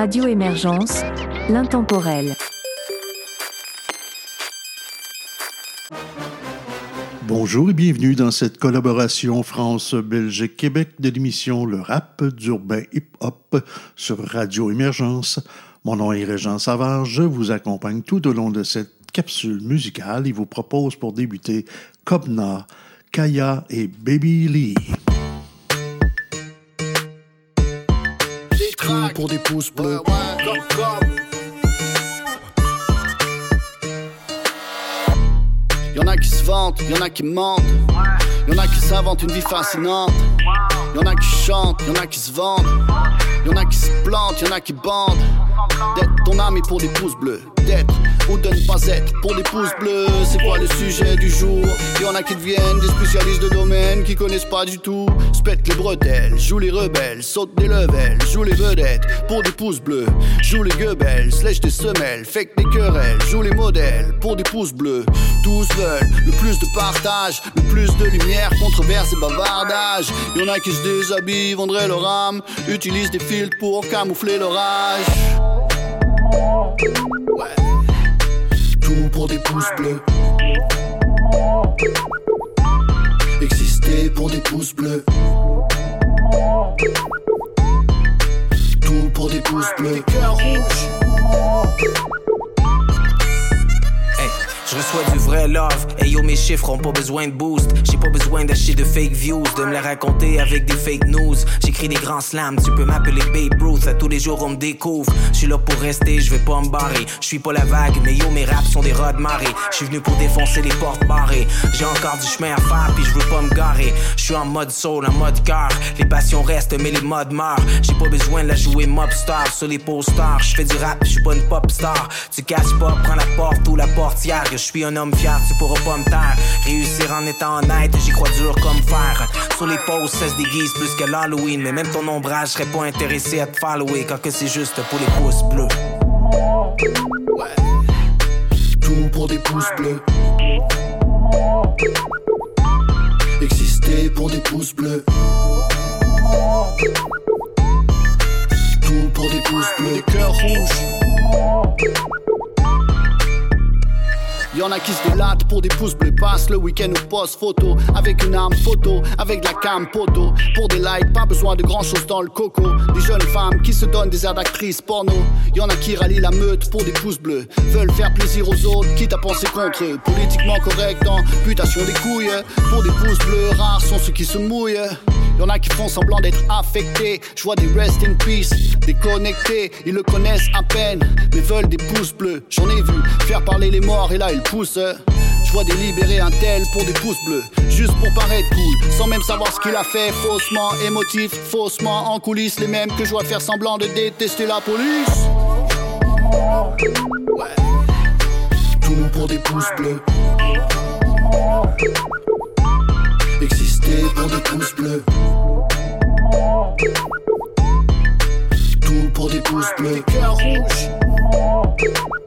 Radio Émergence, l'intemporel. Bonjour et bienvenue dans cette collaboration France-Belgique-Québec de l'émission Le rap d'urbain hip-hop sur Radio Émergence. Mon nom est Régent Savard, je vous accompagne tout au long de cette capsule musicale et vous propose pour débuter Kobna, Kaya et Baby Lee. Pour des pouces bleus. Y'en a qui se vantent, y'en a qui mentent. Y'en a qui s'inventent une vie fascinante. Y'en a qui chantent, y'en a qui se vendent. Y'en a qui se plantent, y'en a qui bandent. D'être ton ami pour des pouces bleus. Ou de ne pas être pour des pouces bleus. C'est quoi le sujet du jour? Y'en a qui deviennent des spécialistes de domaine qui connaissent pas du tout. Spète les bretelles, joue les rebelles, saute des levels, joue les vedettes pour des pouces bleus. Joue les gueubelles, slèche des semelles, fake des querelles, joue les modèles pour des pouces bleus. Tous veulent le plus de partage, le plus de lumière, controverse et bavardage. Y'en a qui se déshabillent, vendraient leur âme, utilisent des filtres pour camoufler l'orage. Tout pour des pouces bleus. Exister pour des pouces bleus. Tout pour des pouces bleus. Cœur rouge. Je reçois du vrai love. Et yo, mes chiffres ont pas besoin de boost. J'ai pas besoin d'acheter de fake views, de me les raconter avec des fake news. J'écris des grands slams, tu peux m'appeler Babe Ruth. À tous les jours, on me découvre. Je suis là pour rester, je vais pas me barrer. Je suis pas la vague, mais yo, mes raps sont des rods marées. Je suis venu pour défoncer les portes barrées. J'ai encore du chemin à faire, puis je veux pas me garer. Je suis en mode soul, en mode cœur. Les passions restent, mais les modes meurent. J'ai pas besoin de la jouer mob star sur les posters. Je fais du rap, je suis pas une pop star. Tu casses pas, prends la porte ou la portière je suis un homme fier, tu pourras pas me taire. Réussir en étant honnête, j'y crois dur comme fer. Sur les posts, ça se déguise plus que l'Halloween. Mais même ton ombrage serait pas intéressé à te follower quand que c'est juste pour les pouces bleus. Tout pour des pouces bleus. Exister pour des pouces bleus. Tout pour des pouces bleus. Des cœurs rouges. Y'en a qui se délatent pour des pouces bleus, passent le week-end ou post photo avec une arme photo, avec la cam poteau. Pour des likes, pas besoin de grand chose dans le coco. Des jeunes femmes qui se donnent des airs d'actrices porno. Y'en a qui rallient la meute pour des pouces bleus, veulent faire plaisir aux autres, quitte à penser contre eux. Politiquement correct en putation des couilles. Pour des pouces bleus, rares sont ceux qui se mouillent. Y'en a qui font semblant d'être affectés. Je vois des rest in peace, déconnectés. Ils le connaissent à peine, mais veulent des pouces bleus. J'en ai vu faire parler les morts et là ils Je vois délibérer un tel pour des pouces bleus, juste pour paraître cool, sans même savoir ce qu'il a fait, faussement émotif, faussement en coulisses, les mêmes que je vois faire semblant de détester la police. Tout pour des pouces bleus. Exister pour des pouces bleus. Tout pour des pouces bleus. Cœur rouge. On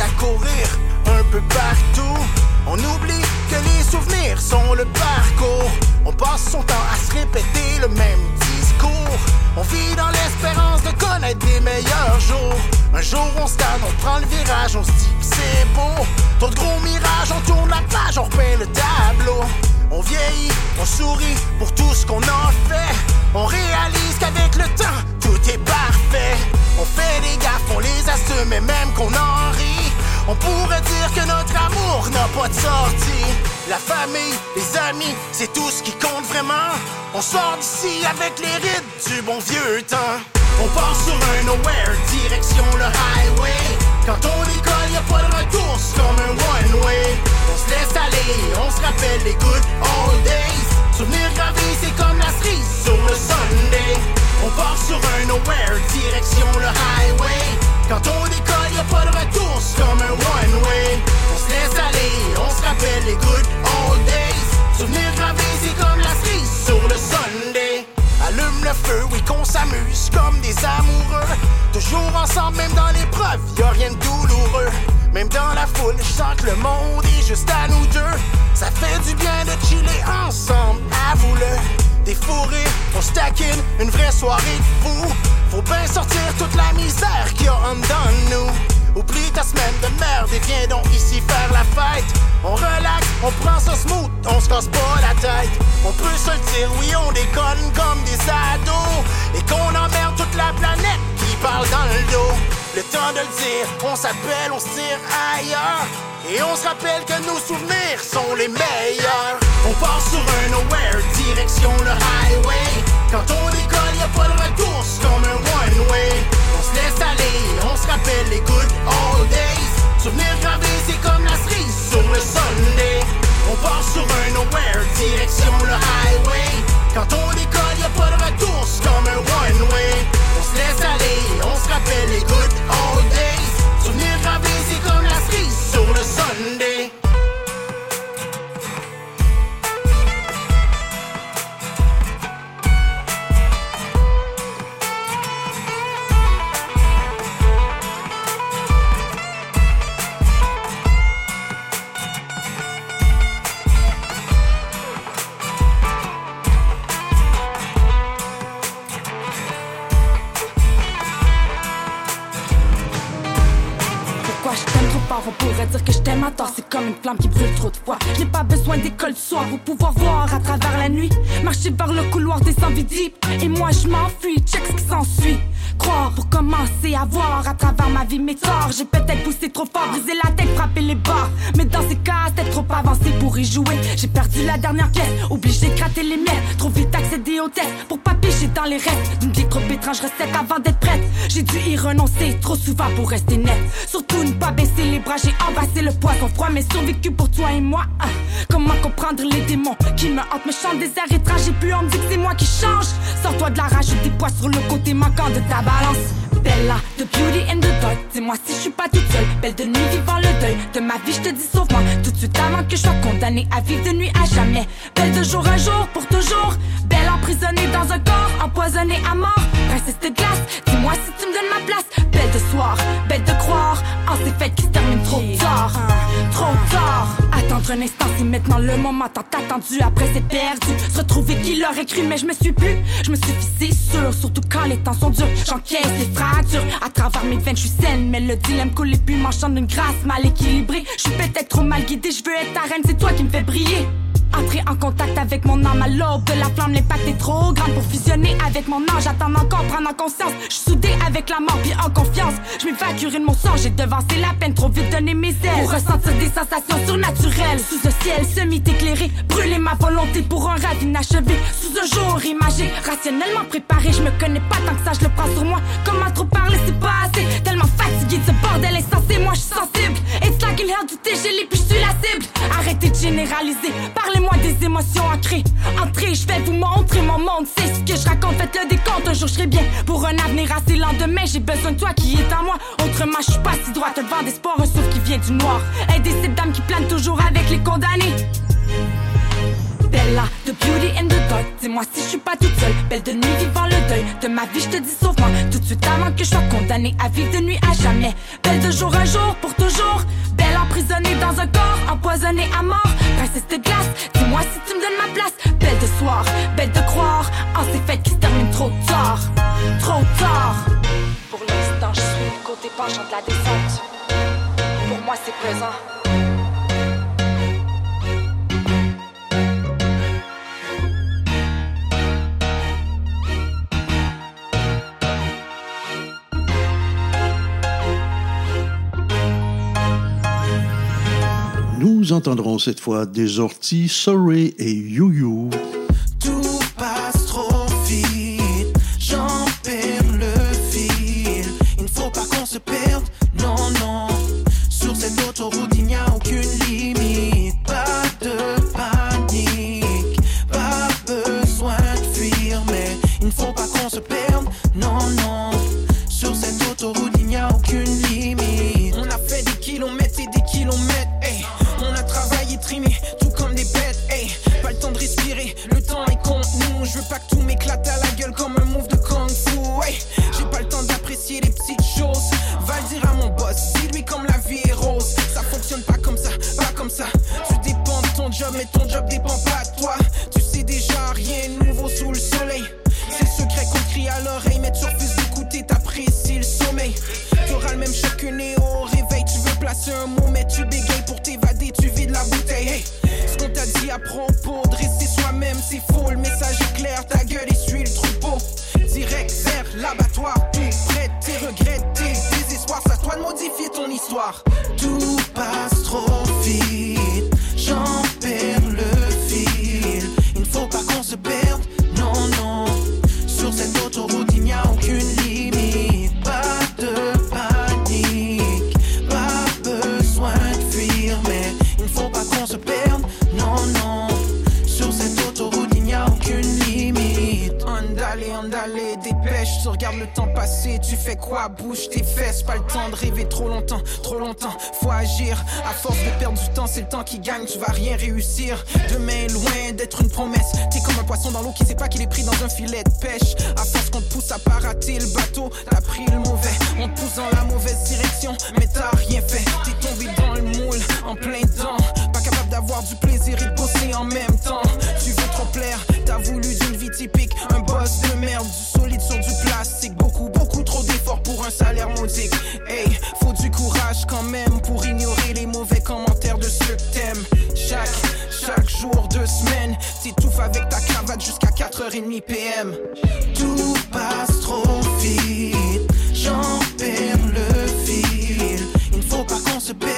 à courir un peu partout. On oublie que les souvenirs sont le parcours. On passe son temps à se répéter le même discours. On vit dans l'espérance de connaître des meilleurs jours. Un jour on se calme, on prend le virage, on se dit que c'est beau. Trop de gros mirages, on tourne la page, on repeint le tableau. On vieillit, on sourit pour tout ce qu'on en fait. On réalise qu'avec le temps, tout est parfait. On fait des gaffes, on les assume, et même qu'on en rit. On pourrait dire que notre amour n'a pas de sortie. La famille, les amis, c'est tout ce qui compte vraiment. On sort d'ici avec les rides du bon vieux temps. On part sur un nowhere, direction le highway. Quand on décolle, y a pas de retour, c'est comme un one-way. On se laisse aller, on se rappelle les good old days. Souvenir gravé, c'est comme la cerise sur le Sunday. On part sur un nowhere, direction le highway. Quand on décolle, y a pas de retour, c'est comme un one-way. On se laisse aller, on se rappelle les good old days. Souvenir gravé, c'est comme la cerise sur le Sunday. Allume le feu, oui qu'on s'amuse comme des amoureux. Toujours ensemble, même dans l'épreuve, y a rien de douloureux. Même dans la foule, je sens que le monde est juste à nous deux. Ça fait du bien de chiller ensemble, avoue-le. Des fourrés, on stackine, une vraie soirée de fou. Faut bien sortir toute la misère qu'il y a en dedans de nous. Oublie ta semaine de merde et viens donc ici faire la fête. On relaxe, on prend ça smooth, on se casse pas la tête. On peut se le dire, oui, on déconne comme des ados. Et qu'on emmerde toute la planète qui parle dans le dos. Le temps de le dire, on s'appelle, on se tire ailleurs. Et on se rappelle que nos souvenirs sont les meilleurs. On part sur un nowhere, direction le highway. Quand on décolle, y a pas de retour, c'est comme un one-way. On se laisse aller, on se rappelle les good old days. Souvenirs gravés, c'est comme la cerise sur le Sunday. On part sur un nowhere, direction le highway. Quand on décolle, y a pas de retour, c'est comme un one-way. On se laisse aller, on se rappelle les on pourrait dire que je t'aime à tort. C'est comme une flamme qui brûle trop de fois. Je n'ai pas besoin d'école le soir pour pouvoir voir à travers la nuit. Marcher vers le couloir des deep Et moi je m'enfuis, check ce qui s'ensuit Croire pour commencer à voir à travers ma vie mes torts. J'ai peut-être poussé trop fort, brisé la tête, frappé les barres Mais dans ces cas, c'était trop avancé pour y jouer. J'ai perdu la dernière pièce, obligé de gratter les miettes Trop vite accéder au test pour pas piger dans les restes. D'une vie trop étrange recette avant d'être prête. J'ai dû y renoncer trop souvent pour rester net. Surtout ne pas baisser les bras, j'ai embrassé le poison froid Mais survécu pour toi et moi. Comment comprendre les démons qui me hantent? Me chantent des airs étranges et puis on me dit que c'est moi qui change. Sors-toi de la rage, des poids sur le côté manquant de ta balance. Bella, the beauty in the dark Dis-moi si je suis pas toute seule. Belle de nuit vivant le deuil. De ma vie, je te dis sauve-moi. Tout de suite avant que je sois condamnée à vivre de nuit à jamais. Belle de jour un jour, pour toujours. Belle emprisonnée dans un corps, empoisonnée à mort. Princesse de glace, dis-moi si tu me donnes ma place. Belle de soir, belle de croire En ces fêtes qui se terminent trop tard. Trop tard Attendre un instant, c'est maintenant le moment tant attendu Après c'est perdu, se retrouver qui l'aurait cru Mais je me suis plus, je me suis fixé sûr Surtout quand les temps sont durs, j'encaisse les fractures. À travers mes veines, je suis saine Mais le dilemme coule et puis m'enchante d'une grâce mal équilibrée. Je suis peut-être trop mal guidée, je veux être ta reine, c'est toi qui me fais briller Entrer en contact avec mon âme à l'aube de la flamme, l'impact est trop grand pour fusionner avec mon ange. J'attends encore prendre en conscience. Je suis soudée avec la mort puis en confiance. Je m'évacuerai de mon sang, j'ai devancé la peine, trop vite donné mes ailes. Pour ressentir des sensations surnaturelles. Sous un ciel semi-éclairé, brûler ma volonté pour un rêve inachevé. Sous un jour imagé, rationnellement préparé. Je me connais pas tant que ça, je le prends sur moi. Comment trop parler, c'est pas assez. Tellement fatigué de ce bordel insensé, moi je suis sensible. In hell, est gelé puis je suis la cible. Arrêtez de généraliser, parlez-moi des émotions ancrées. Entrez, je vais vous montrer mon monde, c'est ce que je raconte. Faites le décompte, un jour je serai bien. Pour un avenir assez lendemain, j'ai besoin de toi qui est en moi. Autrement, je suis pas si droite, le vent d'espoir, un souffle qui vient du noir. Aider cette dame qui plane toujours avec les condamnés. Bella, the beauty in the dark. Dis-moi si je suis pas toute seule. Belle de nuit vivant le deuil de ma vie, je te dis sauve-moi. Tout de suite avant que je sois condamnée à vivre de nuit à jamais. Belle de jour un jour pour toujours. Belle emprisonnée dans un corps, empoisonnée à mort. Princesse de glace, dis-moi si tu me donnes ma place. Belle de soir, belle de croire en ces fêtes qui se terminent trop tard. Trop tard. Pour l'instant, je suis le côté penchant de la descente. Pour moi, c'est pesant. Nous entendrons cette fois des orties Sorry et You You. pas que tout m'éclate à la gueule comme un move de kung fu. J'ai pas le temps d'apprécier les petites choses. Va le dire à mon boss, dis-lui comme la vie est rose. Ça fonctionne pas comme ça, pas comme ça. Tu dépends de ton job, mais ton job dépend pas de toi. Tu sais déjà rien de nouveau sous le soleil. C'est le secret qu'on crie à l'oreille, mais tu refuses d'écouter, t'apprécies le sommeil. T'auras le même choc que au réveil. Tu veux placer un mot, mais tu bégayes pour t'évader, tu vides la bouteille. Ce qu'on t'a dit, apprends Bouge tes fesses, pas le temps de rêver trop longtemps, trop longtemps, faut agir. À force de perdre du temps, c'est le temps qui gagne, tu vas rien réussir. Demain est loin d'être une promesse, t'es comme un poisson dans l'eau qui sait pas qu'il est pris dans un filet de pêche. À force qu'on te pousse à pas rater le bateau, t'as pris le mauvais, on te pousse dans la mauvaise direction, mais t'as rien fait. T'es tombé dans le moule, en plein temps, pas capable d'avoir du plaisir et de bosser en même temps. Tu veux trop plaire, t'as voulu d'une vie typique, un boss de merde, du solide sur du plastique, beaucoup, salaire modique. Hey, faut du courage quand même pour ignorer les mauvais commentaires de ceux que t'aimes. Chaque, chaque jour, deux semaines, t'étouffes avec ta cravate jusqu'à 4h30 PM. Tout passe trop vite, j'en perds le fil. Il ne faut pas qu'on se perde,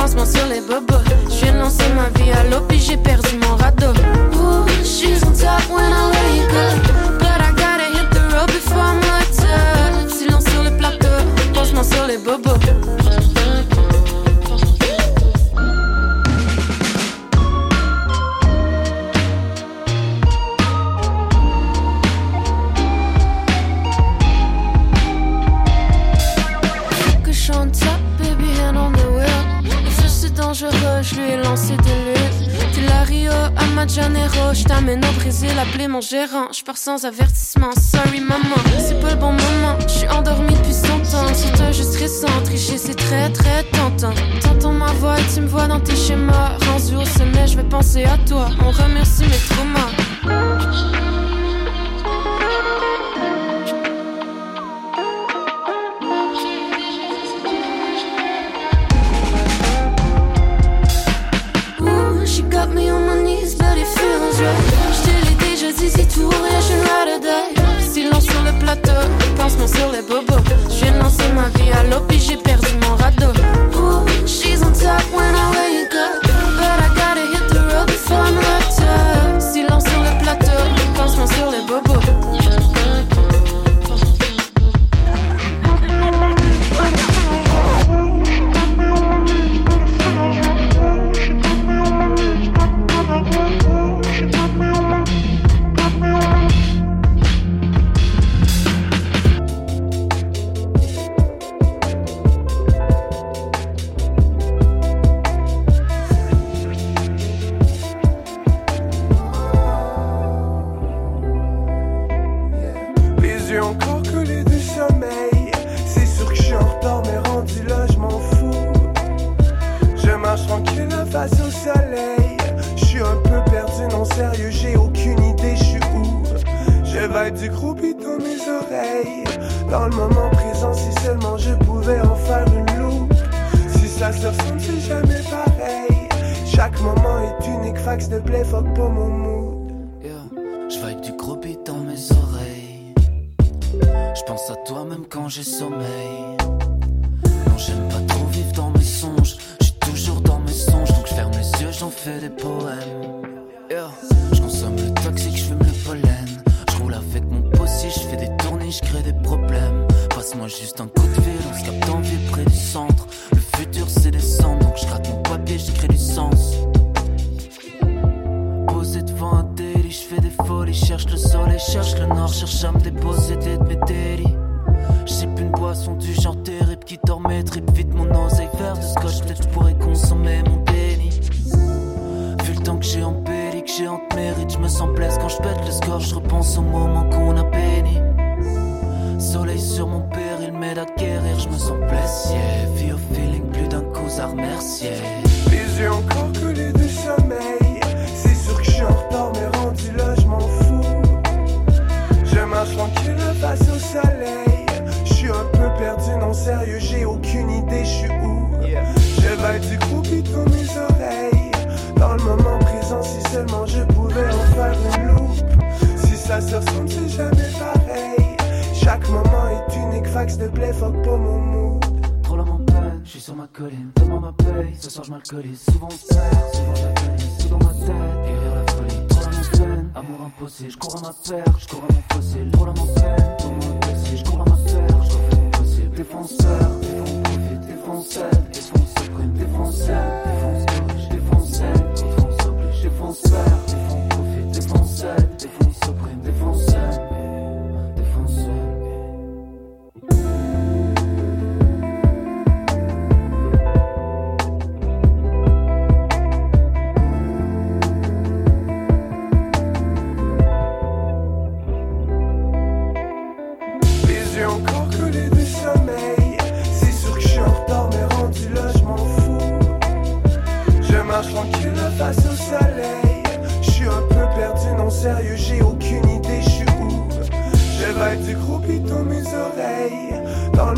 pansement sur les bobos. De lancer ma vie à l'eau, puis j'ai perdu mon radeau. Ooh, she's on top when I wake up. But I gotta hit the road before I'm locked up. Silence sur le plateau, pansement sur les bobos. Je t'amène au Brésil, appeler mon gérant. Je pars sans avertissement, sorry maman, c'est pas le bon moment. Je suis endormie depuis 100 ans, c'est un jeu. Tricher c'est très très tentant. T'entends ma voix tu me vois dans tes schémas. Rendu au sommet, je vais penser à toi. On remercie mes traumas. Sur les bobos. De lancer ma vie à l'eau, puis j'ai perdu mon radeau. Sur mon péril m'aide à guérir, je me sens blessé. Vie au feeling, plus d'un coup à remercier. Les fax de play, fuck pas mon mood. Trop là mon peine, je suis sur ma colline, donne-moi ma paye, ce soir je m'alcoolise, souvent perd, souvent tout dans ma tête, guérir la folie, trop là mon peine, amour impossible, je cours à ma perte, je cours à mon fossile, trop mon peine, donne-moi un possible, je cours à ma perte, je refais mon possible, défonceur, défends profite, défonceur, défonce suprême, défonceur, défonce gauche, défonceur, défonce oblige, défonceur, défends profite, défonceur, défonce suprême, défonceur,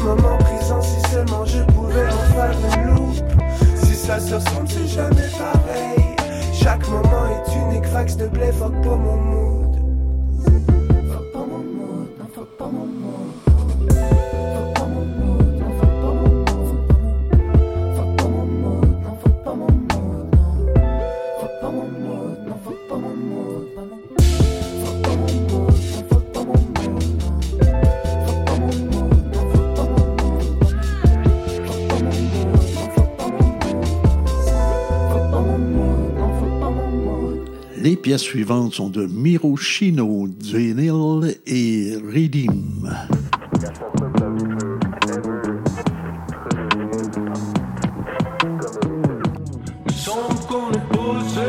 moment présent, si seulement je pouvais en faire une loupe. Si ça se ressemble, c'est jamais pareil. Chaque moment est unique, fax de play, fuck pas mon mood. Fuck pas mon mood, non, fuck pas mon mood. Les pièces suivantes sont de Miroshino, Zenil et posé.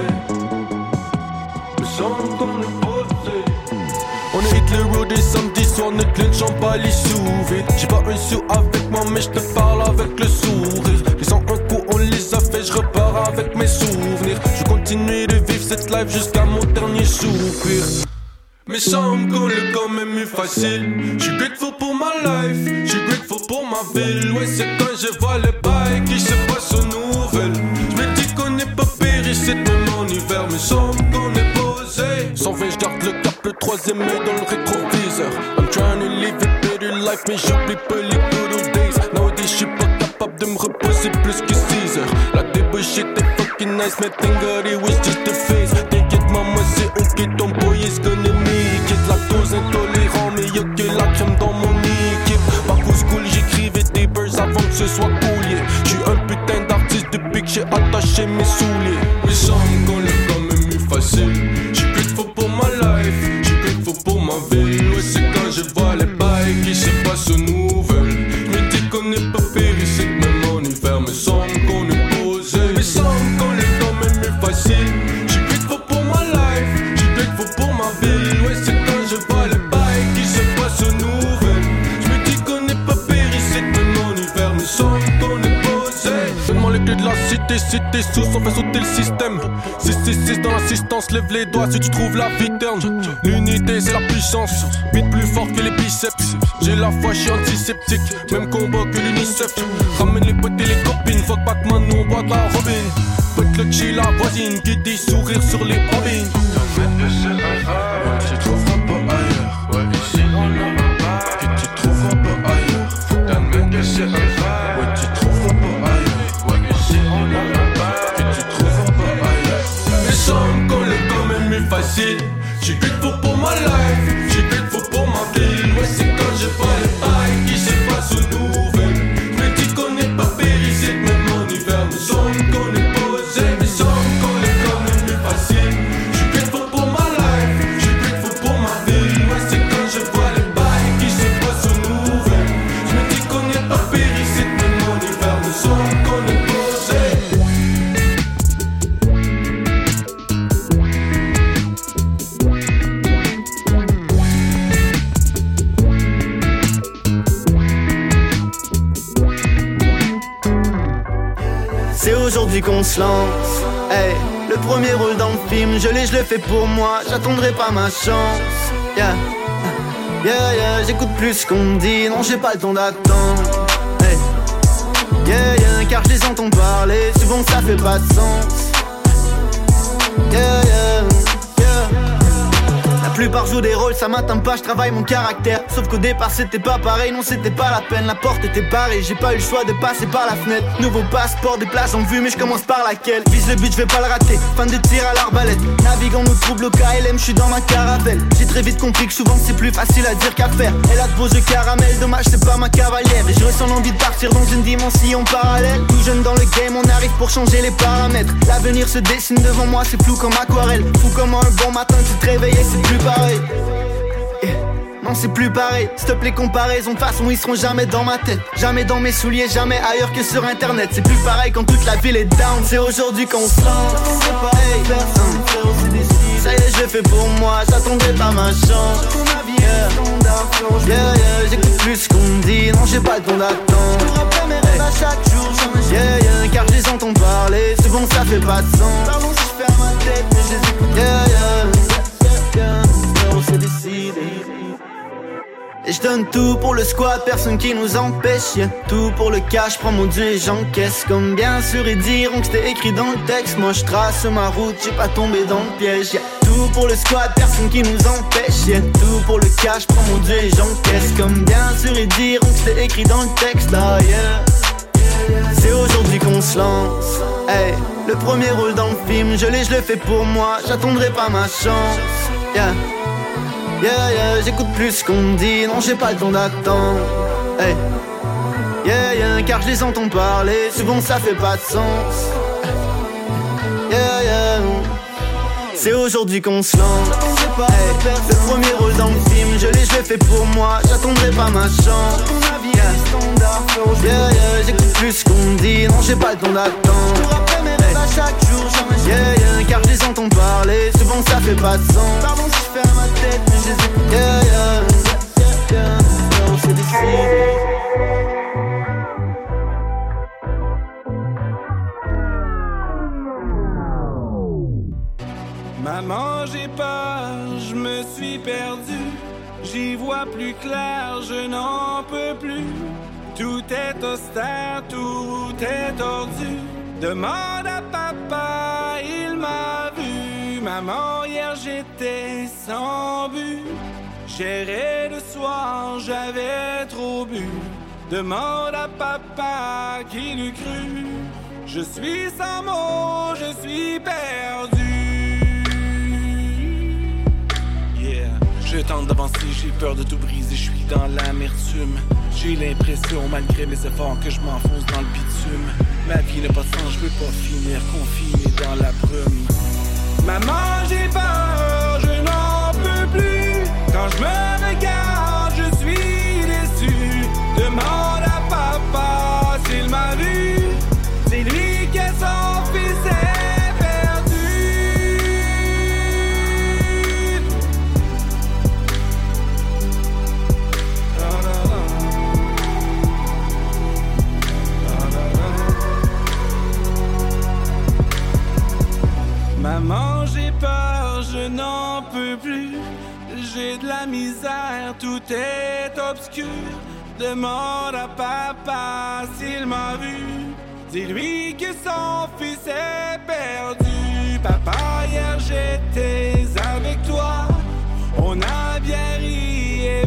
On notre clench en bas les sous vide. J'ai pas un sou avec moi, mais je te parle avec le sourire. Les sens un coup, on les a fait, je repars avec mes souvenirs. Je continue jusqu'à mon dernier soupir. Mais semble qu'on est quand même eu facile. J'suis grateful pour ma life, j'suis grateful pour ma ville. Ouais, c'est quand je vois les bails qui se passent aux nouvelles. J'me dis qu'on n'est pas péri, c'est même en hiver. Mais semble qu'on est posé. Sans fin, j'garde le cap, le troisième œil dans le rétroviseur. I'm trying to live a better life, mais j'oublie pas les good old days. Nowadays, j'suis pas capable de me reposer plus que 6 heures. La débauche était fucking nice, mais thank God it was just a phase. Lève les doigts si tu trouves la vie terne. L'unité, c'est la puissance. Vite plus fort que les biceps. J'ai la foi, je suis antiseptique. Même combat que l'UNICEF. Ramène les potes et les copines. Fuck Batman, nous on boit de la robine. Le chill, la voisine qui dit sourire sur les bobines. Pour moi. J'attendrai pas ma chance. Yeah, yeah, yeah. J'écoute plus ce qu'on dit. Non, j'ai pas le temps d'attendre. Hey, yeah, yeah. Car je les entends parler. Souvent ça fait pas de sens. Yeah, yeah, plupart jouent des rôles, ça m'atteint pas, je travaille mon caractère. Sauf qu'au départ c'était pas pareil, non c'était pas la peine. La porte était barrée, j'ai pas eu le choix de passer par la fenêtre. Nouveau passeport, des places en vue, mais je commence par laquelle? Vise le but, je vais pas le rater. Fan de tir à l'arbalète. Naviguant nos troubles au KLM, je suis dans ma caravelle. J'ai très vite compris que souvent c'est plus facile à dire qu'à faire. Elle a de beaux yeux caramel, dommage c'est pas ma cavalière. Et je ressens l'envie de partir dans une dimension parallèle. Tout jeune dans le game, on arrive pour changer les paramètres. L'avenir se dessine devant moi, c'est flou comme aquarelle. Fou comme un bon matin, tu te réveilles c'est plus pareil. Eh, Non, c'est plus pareil. Stop les comparaisons, de toute façon, ils seront jamais dans ma tête. Jamais dans mes souliers, jamais ailleurs que sur internet. C'est plus pareil quand toute la ville est down. C'est aujourd'hui qu'on se lance. C'est pareil, personne. Ça y est, je fais pour moi, j'attendrai pas ma chance. Yeah, yeah, yeah, j'écoute plus ce qu'on me dit. Non, j'ai pas le temps d'attendre. mes rêves à chaque jour, Yeah, yeah, car je les entends parler. Souvent, ça fait pas de sens. Pardon si je ferme ma tête, mais je les écoute. Yeah, yeah, Je donne tout pour le squat, personne qui nous empêche. Yeah. Tout pour le cash, prends mon dieu et j'encaisse. Comme bien sûr ils diront que c'était écrit dans le texte. Moi je trace ma route, j'ai pas tombé dans le piège. Yeah. Tout pour le squat, personne qui nous empêche. Yeah. Tout pour le cash, prends mon dieu et j'encaisse. Comme bien sûr ils diront que c'était écrit dans le texte. Ah. C'est aujourd'hui qu'on se lance. Hey, le premier rôle dans le film, je l'ai, je le fais pour moi. J'attendrai pas ma chance. Yeah. Yeah, j'écoute plus ce qu'on me dit, non, j'ai pas le temps d'attendre. Yeah, yeah, car je les entends parler, souvent ça fait pas de sens. Yeah, yeah. C'est aujourd'hui qu'on se lance. Hey. Le premier rôle dans le film, je l'ai, je le fais pour moi, j'attendrai pas ma chance. Yeah, yeah, j'écoute plus ce qu'on me dit, non, j'ai pas le temps d'attendre. Hey. Yeah, yeah, car je les entends parler, souvent ça fait pas de sens. Ma tête, mais je les. Yeah, yeah, yeah. Maman, j'ai peur, je me suis perdu. J'y vois plus clair, je n'en peux plus. Tout est austère, tout est tordu. Demande à papa, il m'a. Maman, hier j'étais sans but. J'errais le soir, j'avais trop bu. Demande à papa qui l'eût cru. Je suis sans mots, je suis perdu. Yeah. Je tente d'avancer, j'ai peur de tout briser, je suis dans l'amertume. J'ai l'impression, malgré mes efforts, que je m'enfonce dans le bitume. Ma vie n'a pas de sens, je veux pas finir confiné dans la brume. Maman, j'ai peur, je n'en peux plus. Quand je me regarde, plus. J'ai de la misère, tout est obscur. Demande à papa s'il m'a vu. Dis-lui que son fils est perdu. Papa, hier j'étais avec toi. On a bien ri et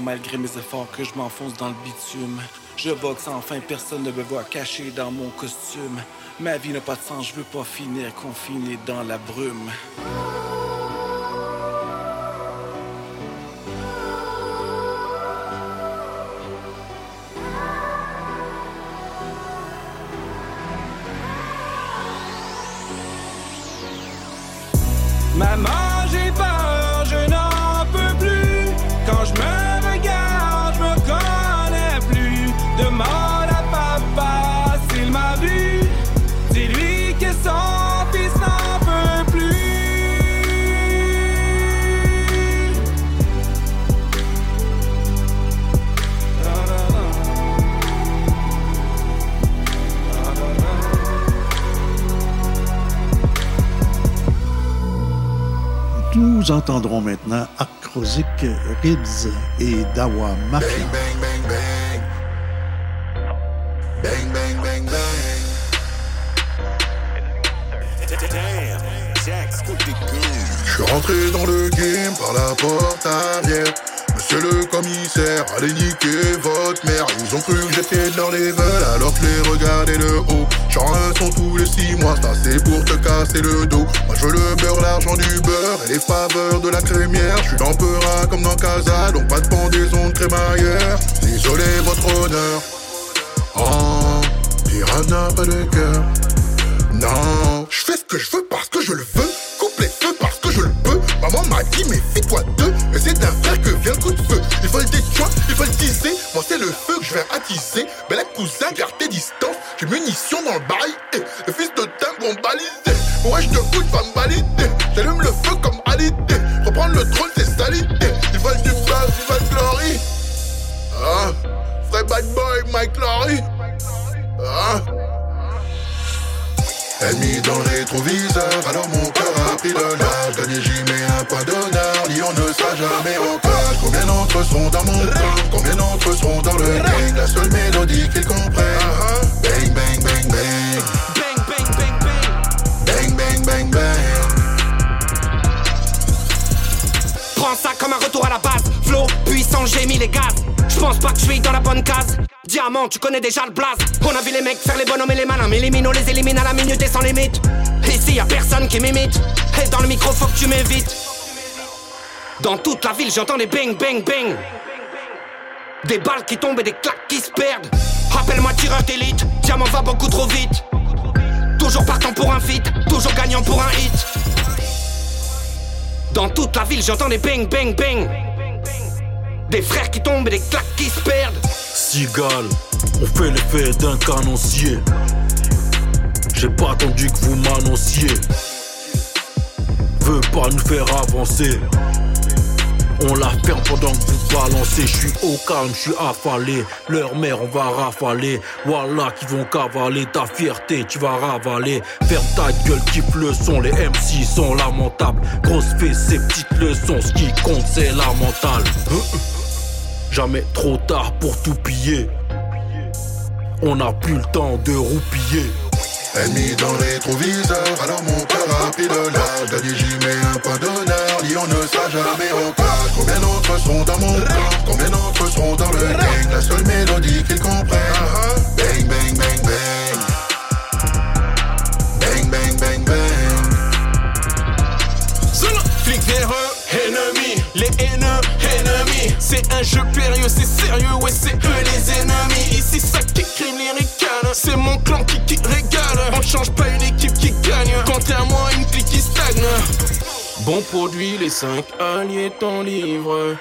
malgré mes efforts, que je m'enfonce dans le bitume. Je boxe enfin, personne ne me voit caché dans mon costume. Ma vie n'a pas de sens, je veux pas finir confiné dans la brume. Nous entendrons maintenant Acrosic Ribs et Dawa Mafia. Bang, bang, bang, bang. Je suis rentré dans le game par la porte arrière. Monsieur le commissaire, allez niquer votre mère. Ils ont cru que j'étais dans les veulent alors que les regardais de haut. J'en un son tous les six mois, ça c'est pour te casser le dos. Moi je veux le beurre, l'argent du beurre et les faveurs de la crémière. Je suis dans Peura comme dans Casa, donc pas de pendaison de crémaillère. Désolé votre honneur. Oh, piranha pas de cœur. Non, je fais ce que je veux parce que je le veux. Dans le bail. Eh, fils de dingue vont baliser. Ouais, je te fous, va Tu connais déjà le blaze. On a vu les mecs faire les bonhommes et les malins, mais les les élimine à la minute et sans limite. Ici y a personne qui m'imite. Et dans le micro, faut que tu m'évites. Dans toute la ville, j'entends des bang, bang, bang. Des balles qui tombent et des claques qui se perdent. Rappelle-moi tireur d'élite, diamant va beaucoup trop vite. Toujours partant pour un feat, toujours gagnant pour un hit. Dans toute la ville, j'entends des bang, bang, bang. Des frères qui tombent et des claques qui se perdent. On fait l'effet d'un canoncier. J'ai pas attendu que vous m'annonciez. Veux pas nous faire avancer. On la ferme pendant que vous balancez. Je suis au calme, je suis affalé. Leur mère, on va rafaler. Voilà qui vont cavaler ta fierté, tu vas ravaler. Ferme ta gueule, kiffe le son. Les MC sont lamentables. Grosse fée, ces petites leçons. Ce qui compte, c'est la mentale. Jamais trop tard pour tout piller. On n'a plus le temps de roupiller. Ennemi dans le rétroviseur, alors mon cœur a pris de l'âge j'y mets un point d'honneur, Lyon ne sera jamais en cage Combien d'autres sont dans mon camp, combien d'autres sont dans le gang La seule mélodie qu'ils comprennent Flic véreux, ennemi, les haineux, ennemis. est un jeu périlleux, c'est sérieux, ouais, c'est eux les ennemis. Ici, ça qui crime lyrical, c'est mon clan qui, qui régale. On change pas une équipe qui gagne, quand à une clique qui stagne. Bon produit, les cinq alliés t'en livrent.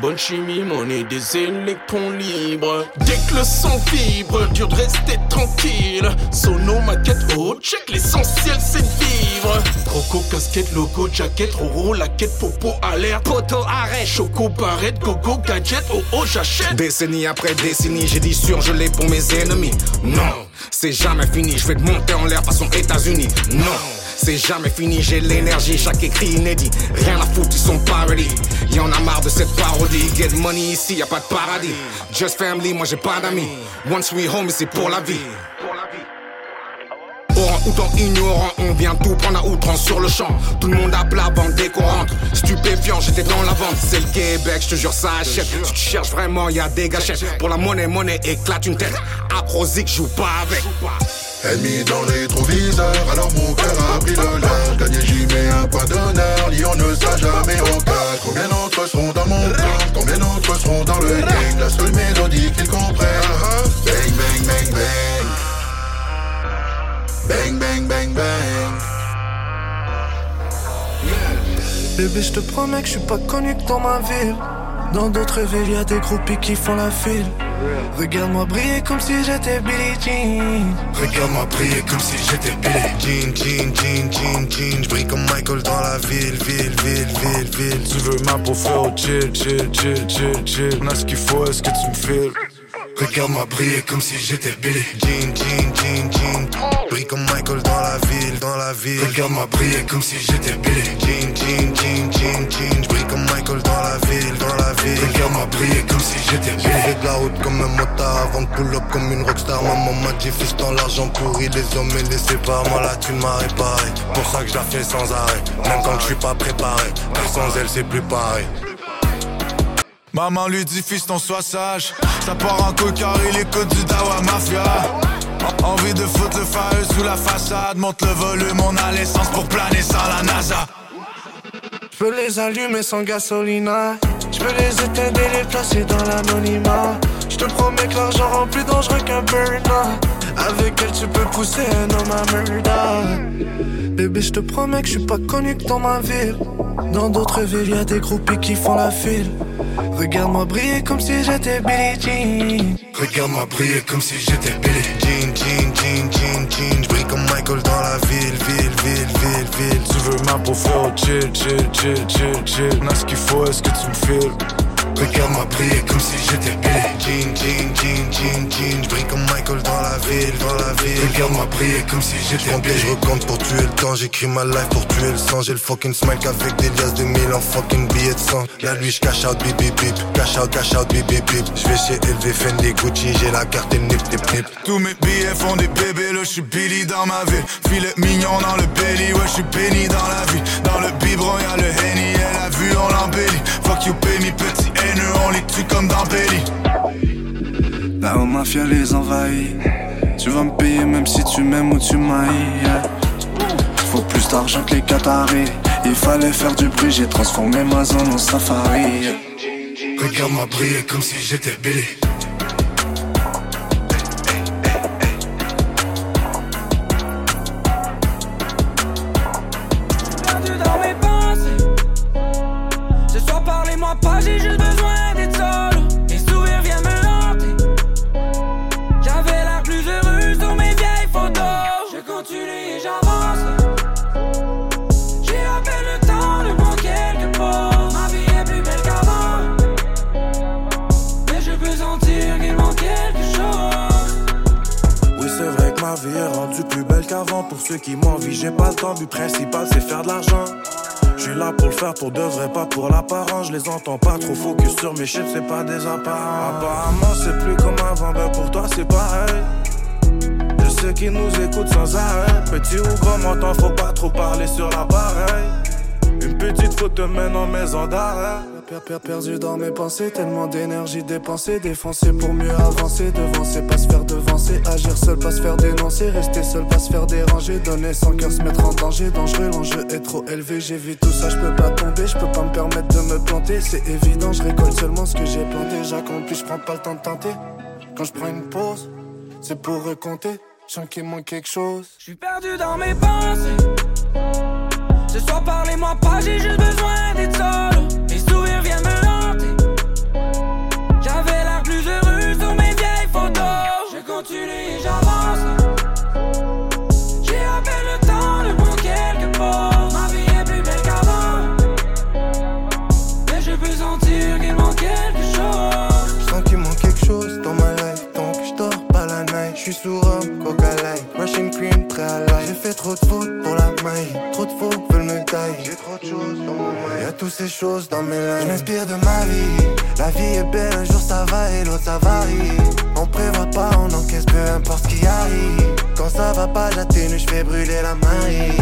Bonne chimie, monnaie des électrons libres. Dès que le son vibre, dur de rester tranquille. Sono, maquette, oh, check, l'essentiel c'est de vivre. Croco, casquette, logo, jaquette, roro, laquette, popo, alerte. Poto, arrête. Choco, barrette, gogo, gadget, oh oh, j'achète. Décennie après décennie, j'ai dit surgelé pour mes ennemis. Non, c'est jamais fini, je vais te monter en l'air façon États-Unis. Non. C'est jamais fini, j'ai l'énergie, chaque écrit inédit. Rien à foutre, ils sont pas ready. Y'en a marre de cette parodie. Get money ici, y a pas de paradis. Just family, moi j'ai pas d'amis. Once we home, c'est pour la vie. Orang outant ignorant, on vient tout prendre à outrance sur le champ. Tout le monde a plat qu'on rentre. Stupéfiant, j'étais dans la vente. C'est le Québec, je te jure, ça achète. Si tu cherches vraiment, y a des gâchettes. Pour la monnaie, monnaie éclate une tête. Aprosique, joue pas avec. Ennemi dans les rétroviseurs, alors mon cœur a pris le large. Gagné, j'y mets un point d'honneur. Lyon ne sera jamais au cas. Combien d'entre seront dans mon camp Combien d'entre seront dans le gang La seule mélodie qu'ils comprennent. Bang, bang, bang, bang. Bang, bang, bang, bang. Bébé, je te promets que je suis pas connu que dans ma ville. Dans d'autres villes, y a des groupies qui font la file. Regarde-moi briller comme si j'étais Billie Jean. Regarde-moi briller comme si j'étais Billie Jean, Jean, Jean, Jean, Jean. J'brille comme Michael dans la ville, ville, ville, ville, ville. Tu veux ma peau frère, chill, chill, chill, chill, chill. On a ce qu'il faut, est-ce que tu me files? Regarde-moi briller comme si j'étais Billy Jean, Jean, Jean, Jean. Brille comme Michael dans la ville, dans la ville. Regarde-moi briller comme si j'étais Billy Jean, Jean, Jean, Jean, Jean. Brille comme Michael dans la ville, dans la ville. Regarde-moi briller comme si j'étais Billy. J'ai de la route comme un motard avant de pull up comme une rockstar. Maman m'a dit fils dans l'argent pourri Les hommes et les sépare, moi là tu m'as réparé. Pour ça que je fais sans arrêt. Même quand je suis pas préparé. Car sans elle c'est plus pareil Maman lui dit fils ton sois sage. Ça part en car il écoute du Dawa Mafia. Envie de foutre le feu sous la façade. Monte le volume, on a l'essence pour planer sans la NASA. Je peux les allumer sans gasolina. Je peux les éteindre et les placer dans l'anonymat Je te promets que l'argent rend plus dangereux qu'un burner Avec elle tu peux pousser un homme à murder Bébé je te promets que je suis pas connu que dans ma ville Dans d'autres villes y a des groupies qui font la file Regarde-moi briller comme si j'étais Billie Jean. Regarde-moi briller comme si j'étais Billie Jean, Jean, Jean, Jean, Jean. J'brille comme Michael dans la ville, ville, ville, ville, ville. Tu veux ma peau frère, chill, chill, chill, chill, chill. On a ce qu'il faut, est-ce que tu me files? Regarde-moi briller comme si j'étais Billy Jean, Jean, Jean, Jean, Jean J'brille comme Michael dans la ville, dans la ville. Regarde-moi briller comme si j'étais Billy Je recompte pour tuer le temps, j'écris ma life pour tuer le sang. J'ai le fucking smile avec des liasses de mille en fucking billets de sang. La nuit j'cash out, bip bip bip. Cash out, cash out, bip bip bip. J'vais chez LV, Fendi, Gucci, j'ai la carte et nip, nip, nip. Tous mes billets font des bébés, là j'suis Billy dans ma ville. Filet mignon dans le belly, ouais j'suis béni dans la vie. Dans le biberon y'a le Henny, elle a vu on l'embellit. Fuck you pay me petit haineux, on les tue comme dans Belly La haut mafia les envahit Tu vas me payer même si tu m'aimes ou tu m'haïs yeah. Faut plus d'argent que les Qataris Il fallait faire du bruit, j'ai transformé ma zone en safari yeah. Regarde-moi briller comme si j'étais Billy ceux qui m'envient, j'ai pas le temps. But principal, c'est faire de l'argent. Je suis là pour le faire pour de vrai, pas pour l'apparence. Je les entends pas trop focus sur mes chips, c'est pas des apparents. Apparemment, c'est plus comme avant, ben pour toi, c'est pareil. Je sais qu'ils nous écoutent sans arrêt. Petit ou grand montant, faut pas trop parler sur l'appareil. Une petite faute te mène en maison d'arrêt. Perdu dans mes pensées, tellement d'énergie dépensée, défoncée pour mieux avancer, devancer, pas se faire devancer, agir seul, pas se faire dénoncer, rester seul, pas se faire déranger, donner sans cœur, se mettre en danger, dangereux, l'enjeu est trop élevé, j'ai vu tout ça, je peux pas tomber, je peux pas me permettre de me planter, c'est évident, je récolte seulement ce que j'ai planté, j'accomplis, je prends pas le temps de tenter, quand je prends une pause, c'est pour recompter, je qu'il manque quelque chose. Je suis perdu dans mes pensées. Ce soir, parlez-moi pas, j'ai juste besoin d'être solo. Fait trop de fautes pour la maille. Trop de faux veulent me tailler. J'ai trop de choses dans mon maille. Y'a toutes ces choses dans mes lèvres. Je m'inspire de ma vie. La vie est belle, un jour ça va et l'autre ça varie. On prévoit pas, on encaisse peu importe ce qui arrive. Quand ça va pas, j'atténue, je fais brûler la maille.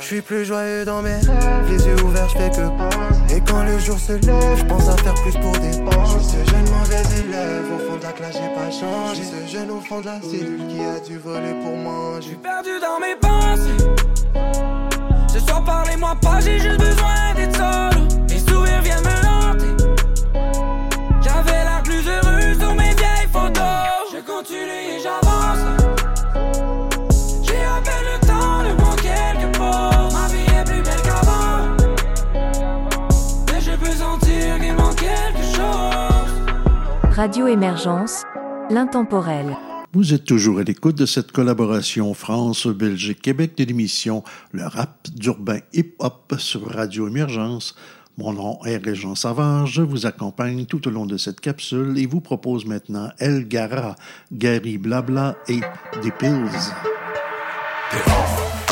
Je suis plus joyeux dans mes rêves, les yeux ouverts, je fais que penser. Et quand le jour se lève, je pense à faire plus pour dépenser. Ce jeune mauvais élève, au fond de la classe, j'ai pas changé. Ce jeune au fond de la cellule qui a dû voler pour manger. perdu dans mes pensées. Ce soir, parlez-moi pas, j'ai juste besoin d'être solo. Mes sourires viennent me Radio Émergence, l'intemporel. Vous êtes toujours à l'écoute de cette collaboration France-Belgique-Québec de l'émission Le rap d'urbain hip-hop sur Radio Émergence. Mon nom est Régent Savard, je vous accompagne tout au long de cette capsule et vous propose maintenant El Gara, Gary Blabla et des Pills.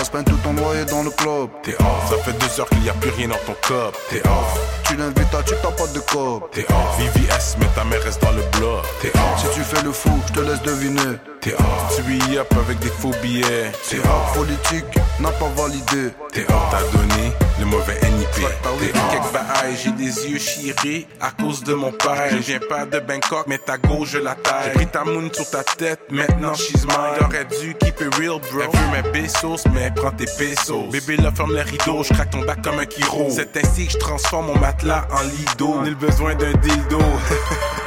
T'es off. Passe peine tout envoyé dans le club. T'es off. Ça fait deux heures qu'il n'y a plus rien dans ton cop. T'es off. Tu l'invites à tu t'as pas de cop. T'es off. VVS, mais ta mère reste dans le bloc. T'es off. Si tu fais le fou, je te laisse deviner. T'es off. Tu y up avec des faux billets. T'es off. Politique n'a pas validé. T'es off. T'as donné le mauvais NIP. T'es. Quelques bails, j'ai des yeux chirés à cause de mon père. Je viens pas de Bangkok, mais ta gauche je la taille. J'ai pris ta moon sur ta tête, maintenant she's mine. J'aurais dû keep it real, bro. Elle veut mes pesos, mais prends tes pesos. Bébé, là, ferme le rideau, je craque ton bac comme un kiro. C'est ainsi que je transforme mon matelas en lido. Nul besoin d'un dildo.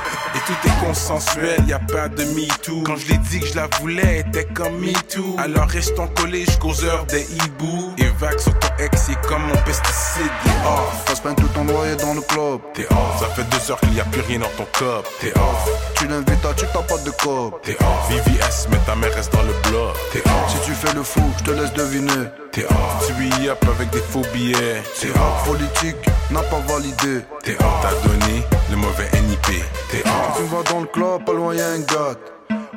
Tout est consensuel, y a pas de me too. Quand je l'ai dit que je la voulais, était comme me too. Alors restons collés jusqu'aux heures des hiboux. Et vague sur ton ex, c'est comme mon pesticide. Est off. Passe peine tout envoyé dans le club. T'es off. Ça fait deux heures qu'il y a plus rien dans ton cop. T'es off. Tu l'invites à tu t'as pas de cop. T'es off. VVS, mais ta mère reste dans le bloc. T'es off. Si tu fais le fou, je te laisse deviner. T'es off. Tu y up avec des faux billets. T'es off. Politique n'a pas validé. T'es off. T'as donné mauvais NIP. Tu vas dans le club, pas loin y'a un gars.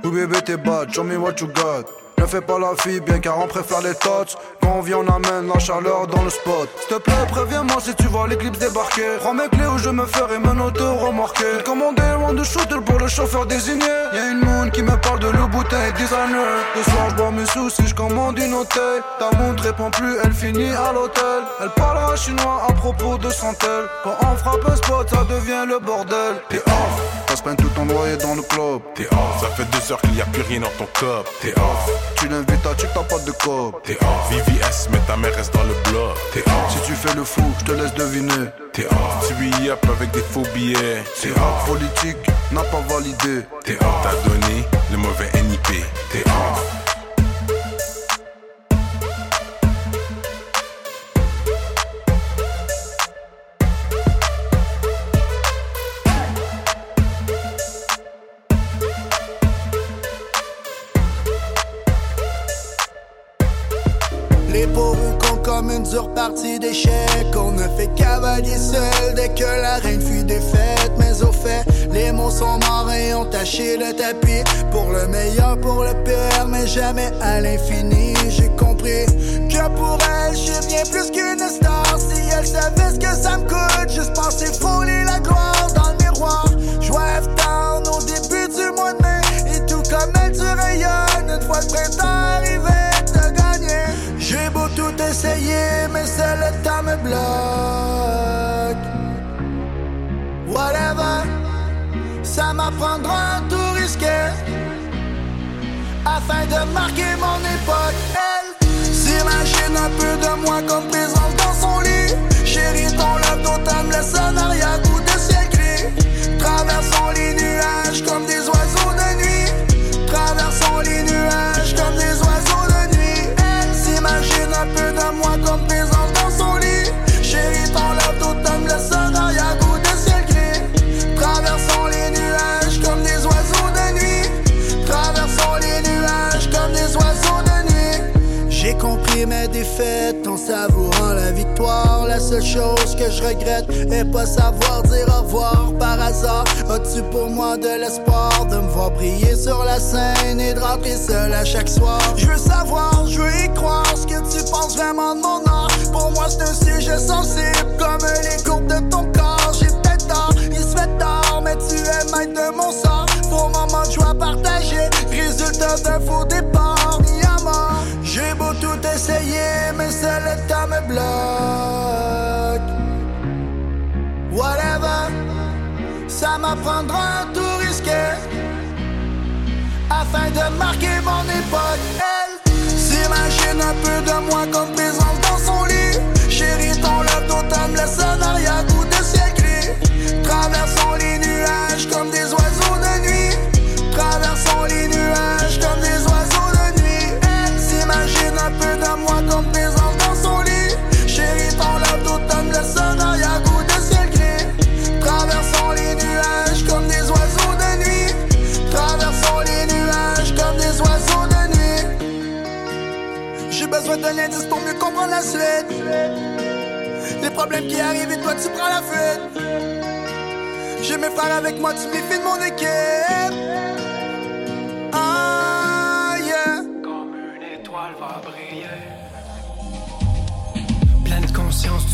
Oui bébé t'es bad, show me what you got. Ne fais pas la fille, bien car on préfère les tots. Quand on vient, on amène la chaleur dans le spot. S'il te plaît, préviens-moi si tu vois l'éclipse débarquer. Prends mes clés ou je me ferai menotter ou remorquer. Commandé loin de shooter pour le chauffeur désigné. Y'a une moon qui me parle de l'eau bouteille designer. Ce soir, je bois mes soucis, je commande une hôtel. Ta montre répond plus, elle finit à l'hôtel. Elle parlera chinois à propos de Santel. Quand on frappe un spot, ça devient le bordel. T'es off. Peine tout envoyé dans le club. T'es off. Ça fait deux heures qu'il y a plus rien dans ton cop. T'es off. Tu l'invites à tu t'as pas de cop. T'es off. VVS, mais ta mère reste dans le bloc. T'es off. Si tu fais le fou, je te laisse deviner. T'es off. Tu y up avec des faux billets. T'es off. Politique n'a pas validé. T'es off. T'as donné le mauvais NIP. T'es off. Comme une dure partie d'échecs. On ne fait cavalier seul dès que la reine fuit défaite. Mais au fait, les mots sont morts et ont taché le tapis. Pour le meilleur, pour le pire, mais jamais à l'infini. J'ai compris que pour elle, je suis bien plus qu'une star. Si elle savait ce que ça me coûte, juste penser frôler la gloire dans le miroir. Joie down au début du mois de mai. Et tout comme elle, tu rayonnes une fois le printemps. Essayer, mais seul le temps me bloque. Whatever, ça m'apprendra un tout risqué afin de marquer mon époque. Elle s'imagine un peu de moi comme présence dans son lit. Chérie, ton love d'automne me défaites en savourant la victoire. La seule chose que je regrette est pas savoir dire au revoir par hasard. As-tu pour moi de l'espoir de me voir briller sur la scène et de rentrer seul à chaque soir? Je veux savoir, je veux y croire ce que tu penses vraiment de mon art. Pour moi, c'est un sujet sensible comme les courbes de ton corps. J'ai peut-être tort, il se fait tard, mais tu es maître de mon sort. Pour moment de joie partagée, résultat d'un faux départ, tout essayer, mais seul le temps me bloque. Whatever, ça m'apprendra un tout risqué afin de marquer mon époque. Elle s'imagine un peu de moi comme présence dans son lit. Chérie, ton love d'automne me laisse un Les problèmes qui arrivent et toi tu prends la fuite. J'ai mes frères avec moi, tu méfies de mon équipe.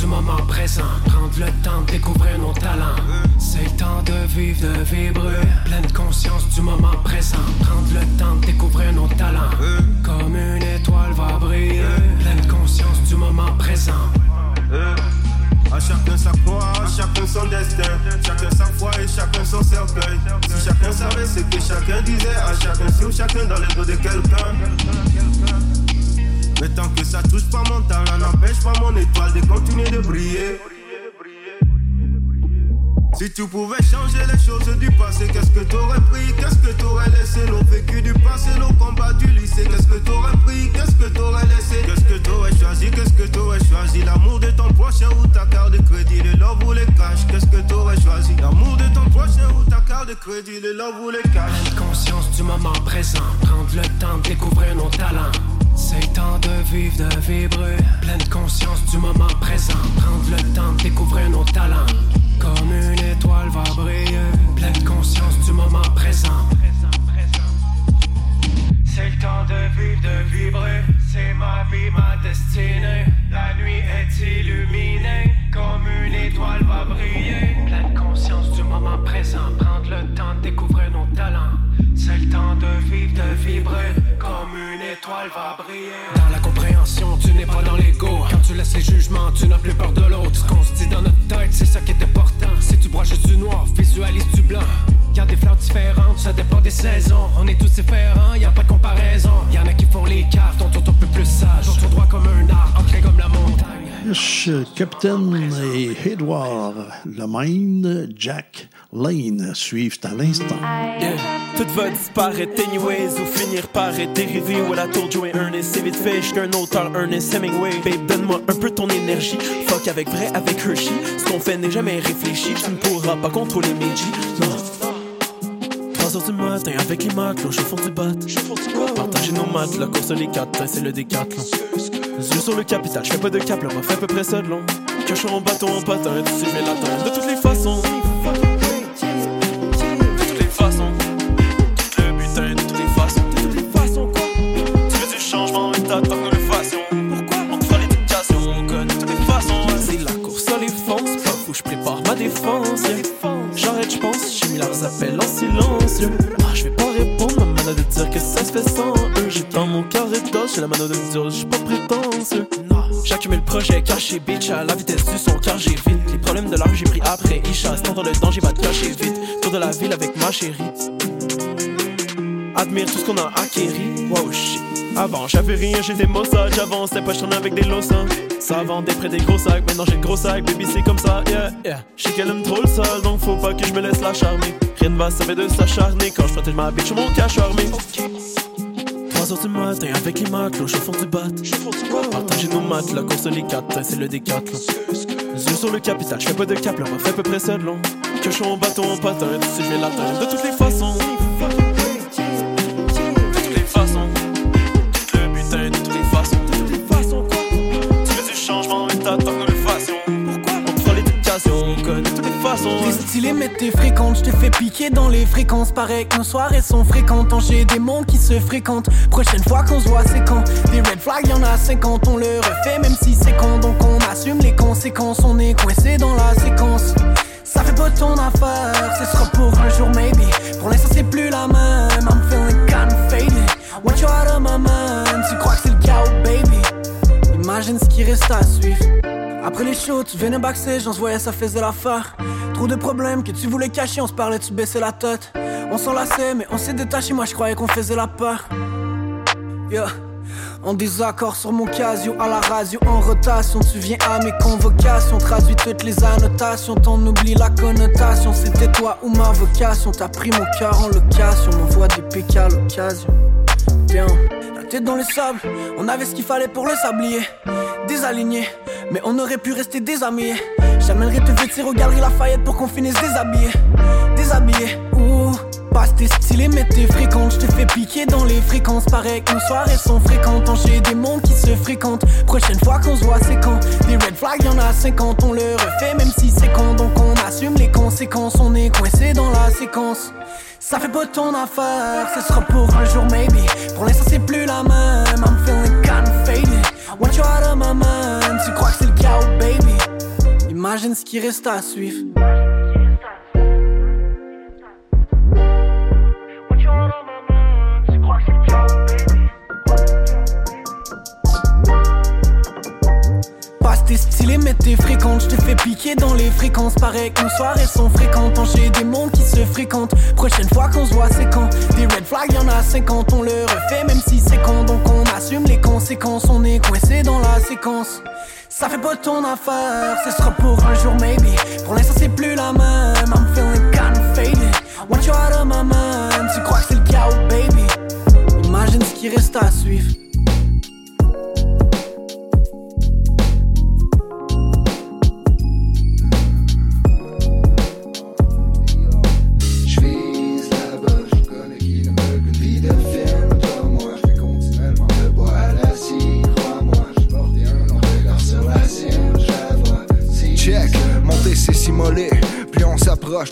Du moment présent. Prendre le temps de découvrir nos talents. C'est le temps de vivre, de vibrer. Pleine conscience du moment présent. Prendre le temps de découvrir nos talents. Comme une étoile va briller. Pleine conscience du moment présent. À chacun sa croix, à chacun son destin. Chacun sa foi et chacun son cercueil. Si chacun savait ce que chacun disait, à chacun sur chacun dans le dos de quelqu'un. Mais tant que ça touche pas mon talent, n'empêche pas mon étoile de continuer de briller. Si tu pouvais changer les choses du passé, qu'est-ce que t'aurais pris? Qu'est-ce que t'aurais laissé? Nos vécus du passé, nos combats du lycée Qu'est-ce que t'aurais pris? Qu'est-ce que t'aurais laissé? Qu'est-ce que t'aurais choisi? Qu'est-ce que t'aurais choisi? L'amour de ton prochain ou ta carte de crédit Le love ou les cash? Qu'est-ce que t'aurais choisi? L'amour de ton prochain ou ta carte de crédit Le love ou les cash? Pleine conscience du moment présent. Prendre le temps de découvrir nos talents. C'est temps de vivre, de vibrer. Pleine conscience du moment présent. Prendre le temps de découvrir nos talents. Comme une étoile va briller. Pleine conscience du moment présent. C'est le temps de vivre, de vibrer. C'est ma vie, ma destinée. La nuit est illuminée. Comme une étoile va briller. Pleine conscience du moment présent. Prendre le temps de découvrir nos talents. C'est le temps de vivre, de vibrer. Comme une étoile va briller. Dans la compréhension, tu n'es pas dans l'ego. Quand tu laisses les jugements, tu n'as plus peur de l'autre. Ce qu'on se dit dans notre tête, c'est ça qui est important. Si tu bois juste du noir, visualise du blanc. Y a des fleurs différentes, ça dépend des saisons. On est tous différents, y a pas de comparaison. Y en a qui font les cartes, on peut plus sage. D'autres droit comme un arbre, ancré comme la montagne. Yes, Captain et Edouard Lemaine, Jack Lane suivent à l'instant. Yeah. Tout va disparaître anyways ou finir par être dérivé ou à la tour Joe Ernest c'est vite fait, j'suis un auteur Ernest Hemingway Babe donne-moi un peu ton énergie. Fuck avec vrai avec Hershey. Ce qu'on fait n'est jamais réfléchi. Tu ne pourras pas contrôler mes G. Non. 3 heures du matin avec les matelots, fond du bat. Partager nos maths, la course les quatre, c'est le décathlon. Yeux sur le capital, je fais pas de cap, là, m'a fait à peu près ça de long. Cachons en bâton en patin, tu sais, je vais De toutes les façons fais sans eux. Dans mon cœur de torche, j'ai la mano de mesure, j'suis pas prétentieux. J'accumule projet caché, bitch, à la vitesse du son car j'ai vite. Les problèmes de la j'ai pris après. Isha, stand dans le danger, va te cacher vite. Tour de la ville avec ma chérie. Admire tout ce qu'on a acquéri. Wow, shit. Avant, j'avais rien, j'étais maussade. J'avançais pas, j'tournais avec des lossins. Ça vendait près des gros sacs, maintenant j'ai le gros sac, baby, c'est comme ça, yeah, yeah. J'sais qu'elle aime trop le sol, donc faut pas que je me laisse l'acharner. Rien ne va sauver de s'acharner quand je protège ma bitch, mon cache armé. 3h du matin avec les matelots, chauffons du bat. Partager nos maths, la course les 4, c'est le décathlon. Les yeux sur le capital, je fais pas de cap, on m'a fait à peu près ça de long. Que je suis en bâton, en patin, tu sais, je vais l'atteindre de toutes les façons. T'es stylé mais t'es fréquente, je te fais piquer dans les fréquences. Pareil que nos soirées sont fréquentes J'ai des mondes qui se fréquentent. Prochaine fois qu'on se voit c'est quand? Des red flags y'en a 50 On le refait même si c'est con. Donc on assume les conséquences. On est coincé dans la séquence. Ça fait pas ton affaire, ce sera pour un jour maybe. Pour l'instant c'est plus la même, I'm feeling kinda faded. What you out of my mind, tu crois que c'est le chaos baby? Imagine ce qui reste à suivre après les shows, tu venais on se voyait, ça faisait l'affaire. Trop de problèmes que tu voulais cacher, on se parlait, tu baissais la tête. On s'enlaçait, mais on s'est détaché, moi je croyais qu'on faisait la peur. Yeah. En désaccord sur mon casio, à la radio en rotation. Tu viens à mes convocations, traduis toutes les annotations. T'en oublies la connotation. C'était toi ou ma vocation. T'as pris mon cœur en location, m'envoie des pics à l'occasion. Tête dans le sable, on avait ce qu'il fallait pour le sablier. Désaligné, mais on aurait pu rester des amis. J'amènerai te vêtir au galeries Lafayette pour qu'on finisse déshabillé. Déshabillé, ouh. Pas t'es stylé, mais t'es fréquente. Je te fais piquer dans les fréquences. Pareil que nos soirées sont fréquentes. J'ai des mondes qui se fréquentent. Prochaine fois qu'on se voit, c'est quand? Des red flags, y'en a 50. On le refait, même si c'est quand. Donc on assume les conséquences. On est coincé dans la séquence. Ça fait pas ton affaire, ce sera pour un jour, maybe. Pour l'instant, c'est plus la même. I'm feeling kinda faded. What you out of my mind? Tu crois que c'est le chaos, baby? Imagine ce qui reste à suivre. T'es stylé mais t'es fréquente. Je te fais piquer dans les fréquences. Pareil que nos soirées sont fréquentes. J'ai des mondes qui se fréquentent. Prochaine fois qu'on se voit c'est quand? Des red flags y'en a 50 On le refait même si c'est quand Donc on assume les conséquences. On est coincé dans la séquence. Ça fait pas ton affaire, ce sera pour un jour maybe. Pour l'instant c'est plus la même, I'm feeling kinda faded. Want you out of my mind, tu crois que c'est le chaos baby? Imagine ce qui reste à suivre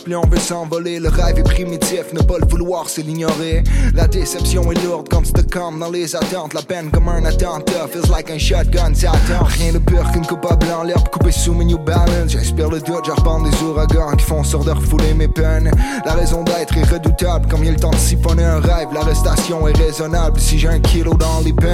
plus on veut s'envoler. Le rêve est primitif, ne pas le vouloir, c'est l'ignorer. La déception est lourde quand tu te camps dans les attentes. La peine comme un attentat, feels like un shotgun, t'attends. Rien de pire qu'une coupable en l'herbe coupée sous mes New Balance. J'inspire le doute, j'arpente des ouragans qui font sorte de refouler mes peines. La raison d'être est redoutable, comme il le temps de siphonner un rêve? L'arrestation est raisonnable si j'ai un kilo dans les pants.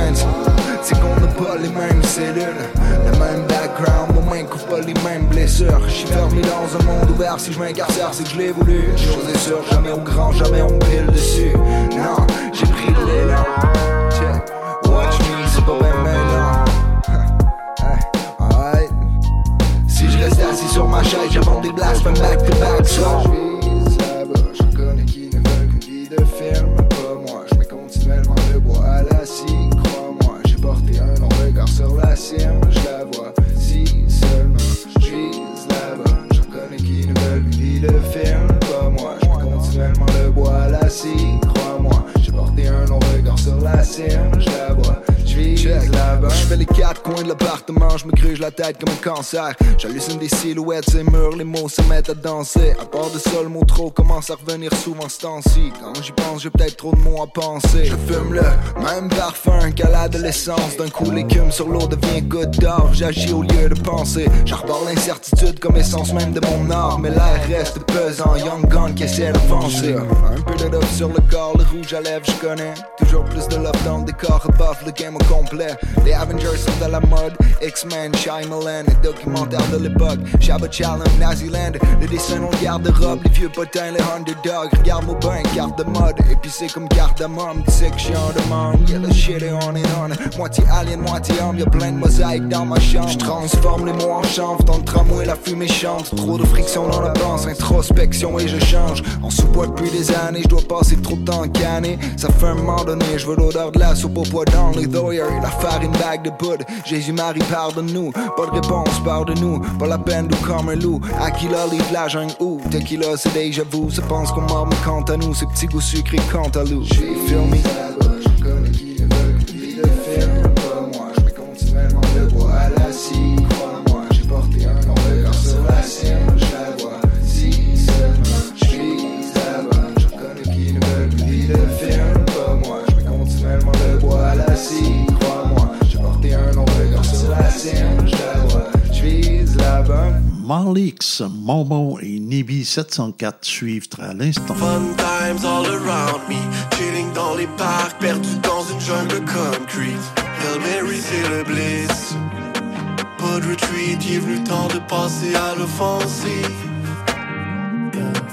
C'est qu'on n'a pas les mêmes cellules, le même background, couvre pas les mêmes blessures. J'suis fermé dans un monde ouvert si je m'incarcère c'est que je l'ai voulu. Chose est sûre, jamais au grand, jamais on pile dessus. Non, j'ai pris l'élan. Watch me, c'est pas même maintenant. Alright. Si je restais assis sur ma chaise, j'avance des blasts, même back to back. So. Je là-bas, j'en de film. Pas moi, je continuellement le bois à la scie. Crois-moi, j'ai porté un long regard sur la cime. Je la vois, je vise Je fais les quatre coins de l'appartement, je me gruge la tête comme un cancer. J'hallucine des silhouettes, ces murs, les mots se mettent à danser. À part de le mot trop commence à revenir souvent ce temps-ci. Quand j'y pense, j'ai peut-être trop de mots à penser. Je fume le même parfum qu'à l'adolescence. D'un coup, l'écume sur l'eau devient goutte d'or. J'agis au lieu de penser. J'arbore l'incertitude comme essence même de mon art. Mais l'air reste pesant, young gun qui essaie d'avancer. Un peu de love sur le corps, le rouge à lèvres, je connais. Toujours plus de love dans le décor, above le game au complet. Les Avengers sont à la mode, X-Men, Shyamalan, les documentaires de l'époque. Shabba Challenge, Naziland, les dessins le garde-robe, les vieux potins, les underdogs. Regarde-moi bien, carte de mode, épicé comme cardamome. Tu sais que j'suis en demande, yeah, le shit est on and on. Moitié alien, moitié homme, y'a plein de mosaïques dans ma chambre. J'transforme les mots en chanvre, dans le tramway, la fumée chante. Trop de friction dans la danse, introspection et je change. En sous-bois depuis des années, je dois passer trop de temps canné. Ça fait un moment donné, je veux l'odeur de la soupe au poids dans les doyers. La farine bague de poudre, Jésus-Marie pardonne-nous. Pas de réponse, pardonne-nous. Pas la peine d'où comme un loup. Aquila livre la jungle ou tequila, c'est déjà vous. Ça pense qu'on mais quant à nous, c'est petit goût sucré quant à loup. Feel me? Bonbon et Nibi 704 suivent à l'instant. Fun times all around me, chilling dans les parcs, perdu dans une jungle concrete. Hail Mary, c'est le bliss. Pas de retreat, il est venu temps de passer à l'offensive.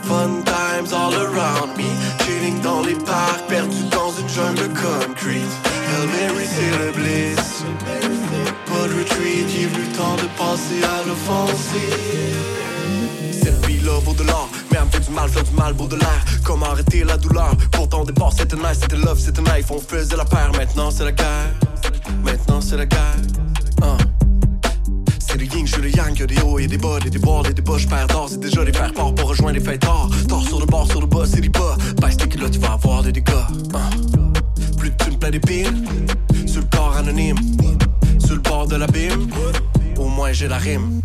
Fun times all around me, chilling dans les parcs, perdu dans une jungle concrete. Hail Mary, c'est le bliss. De retreat, est venu le temps de passer à l'offensive. Cette vie-là vaut de l'or, mais elle me fait du mal, faire du mal, vaut de l'air. Comment arrêter la douleur? Pourtant, au départ, c'était nice, c'était love, c'était knife. On faisait la paire, maintenant c'est la guerre. Maintenant c'est la guerre. Hein. C'est le yin, je suis le yang, y'a des hauts et des bas, des des bas, je perds d'or, c'est déjà les faire part pour rejoindre les fêtes tard. Tort sur le bord, sur le bas, c'est les bas. Baisse tes là, tu vas avoir des dégâts. Hein. Plus tu me plais des piles, sur le corps anonyme, sur le bord de l'abîme, au moins j'ai la rime.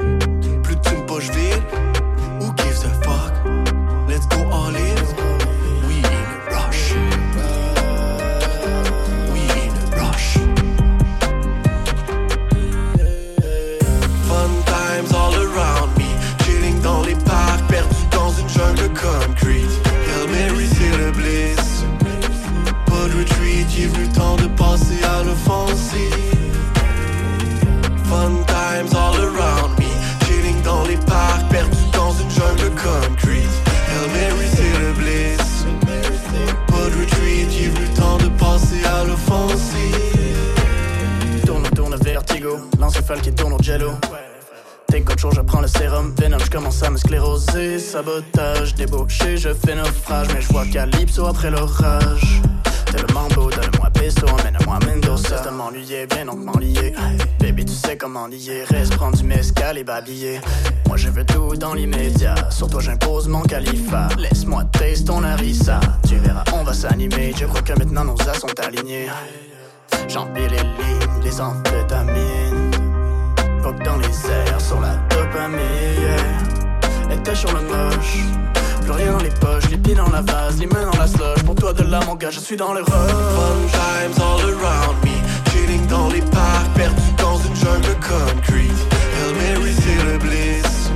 Plus tu me poches vide, Qui tourne au jello. T'es coach, je prends le sérum. Venom, je commence à me scléroser. Sabotage, débauché, je fais naufrage. Mais je vois Calypso après l'orage. T'es le mambo, donne-moi pesto, emmène-moi Mendoza. De m'ennuyer, bien donc m'enlier. Baby, tu sais comment lier. Reste prendre du mescal et babiller. Moi, je veux tout dans l'immédiat. Sur toi, j'impose mon califat. Laisse-moi taste ton harissa. Tu verras, on va s'animer. Je crois que maintenant nos as sont alignés. J'empile les lignes, les amphétamines. Dans les airs, sur la dopamine. yeah. Était sur le moche. Plus rien dans les poches, les pieds dans la vase, les mains dans la slush. Pour toi de là, mon gars, je suis dans les rush. Fun times all around me. Chilling dans les parcs, perdu dans une jungle concrete. Hail Mary, c'est le bliss.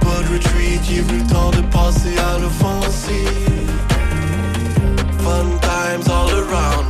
Pas de retreat, il est le temps de passer à l'offensive. Fun times all around me.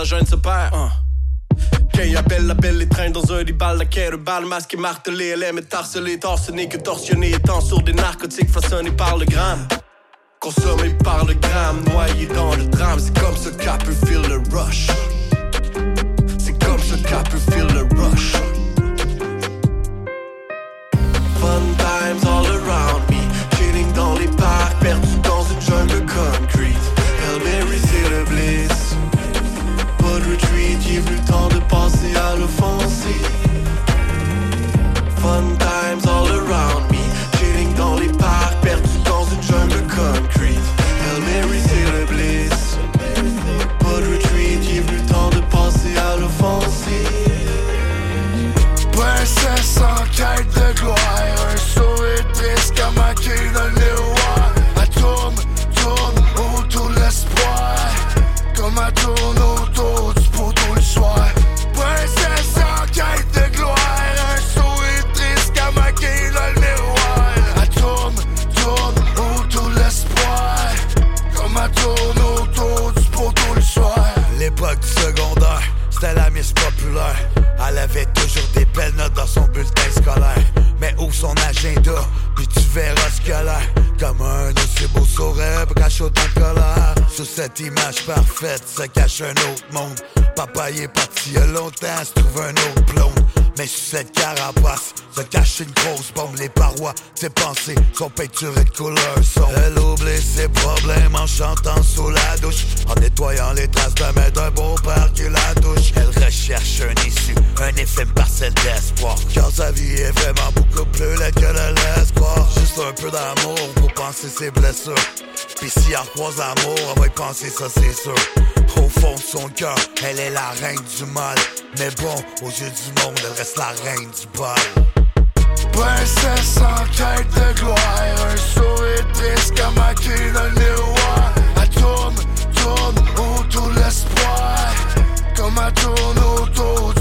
La jeune se perd. Ah. Quand il appelle, appelle les trains dans un ribal, la quai balle, masque et martelé, LM est harcelé, torsionné que torsionné, étant sur des narcotiques façonnés par le gramme. Consommé par le gramme, noyé dans le drame, c'est comme ça qu'a pu feel le rush. C'est comme ça qu'a pu feel le rush. lèvres cachent autant. Sous cette image parfaite se cache un autre monde. Papa y est parti il y a longtemps, se trouve un autre blonde. Mais sous cette carapace se cache une grosse bombe. Les parois de ses pensées sont peinturées de couleur sombre. Elle oublie ses problèmes en chantant sous la douche. En nettoyant les traces de main d'un beau-père qui la touche. Elle recherche un issue, un effet parcelle d'espoir. Car sa vie est vraiment beaucoup plus laide que de l'espoir. Juste un peu d'amour pour penser ses blessures. Pis si elle croise amour, elle va y penser ça, c'est sûr. Au fond de son cœur, elle est la reine du mal. Mais bon, aux yeux du monde, elle reste la reine du bal. Princesse en quête de gloire Un sourire triste comme cul dans le miroir Elle tourne, tourne autour de l'espoir Comme elle tourne autour du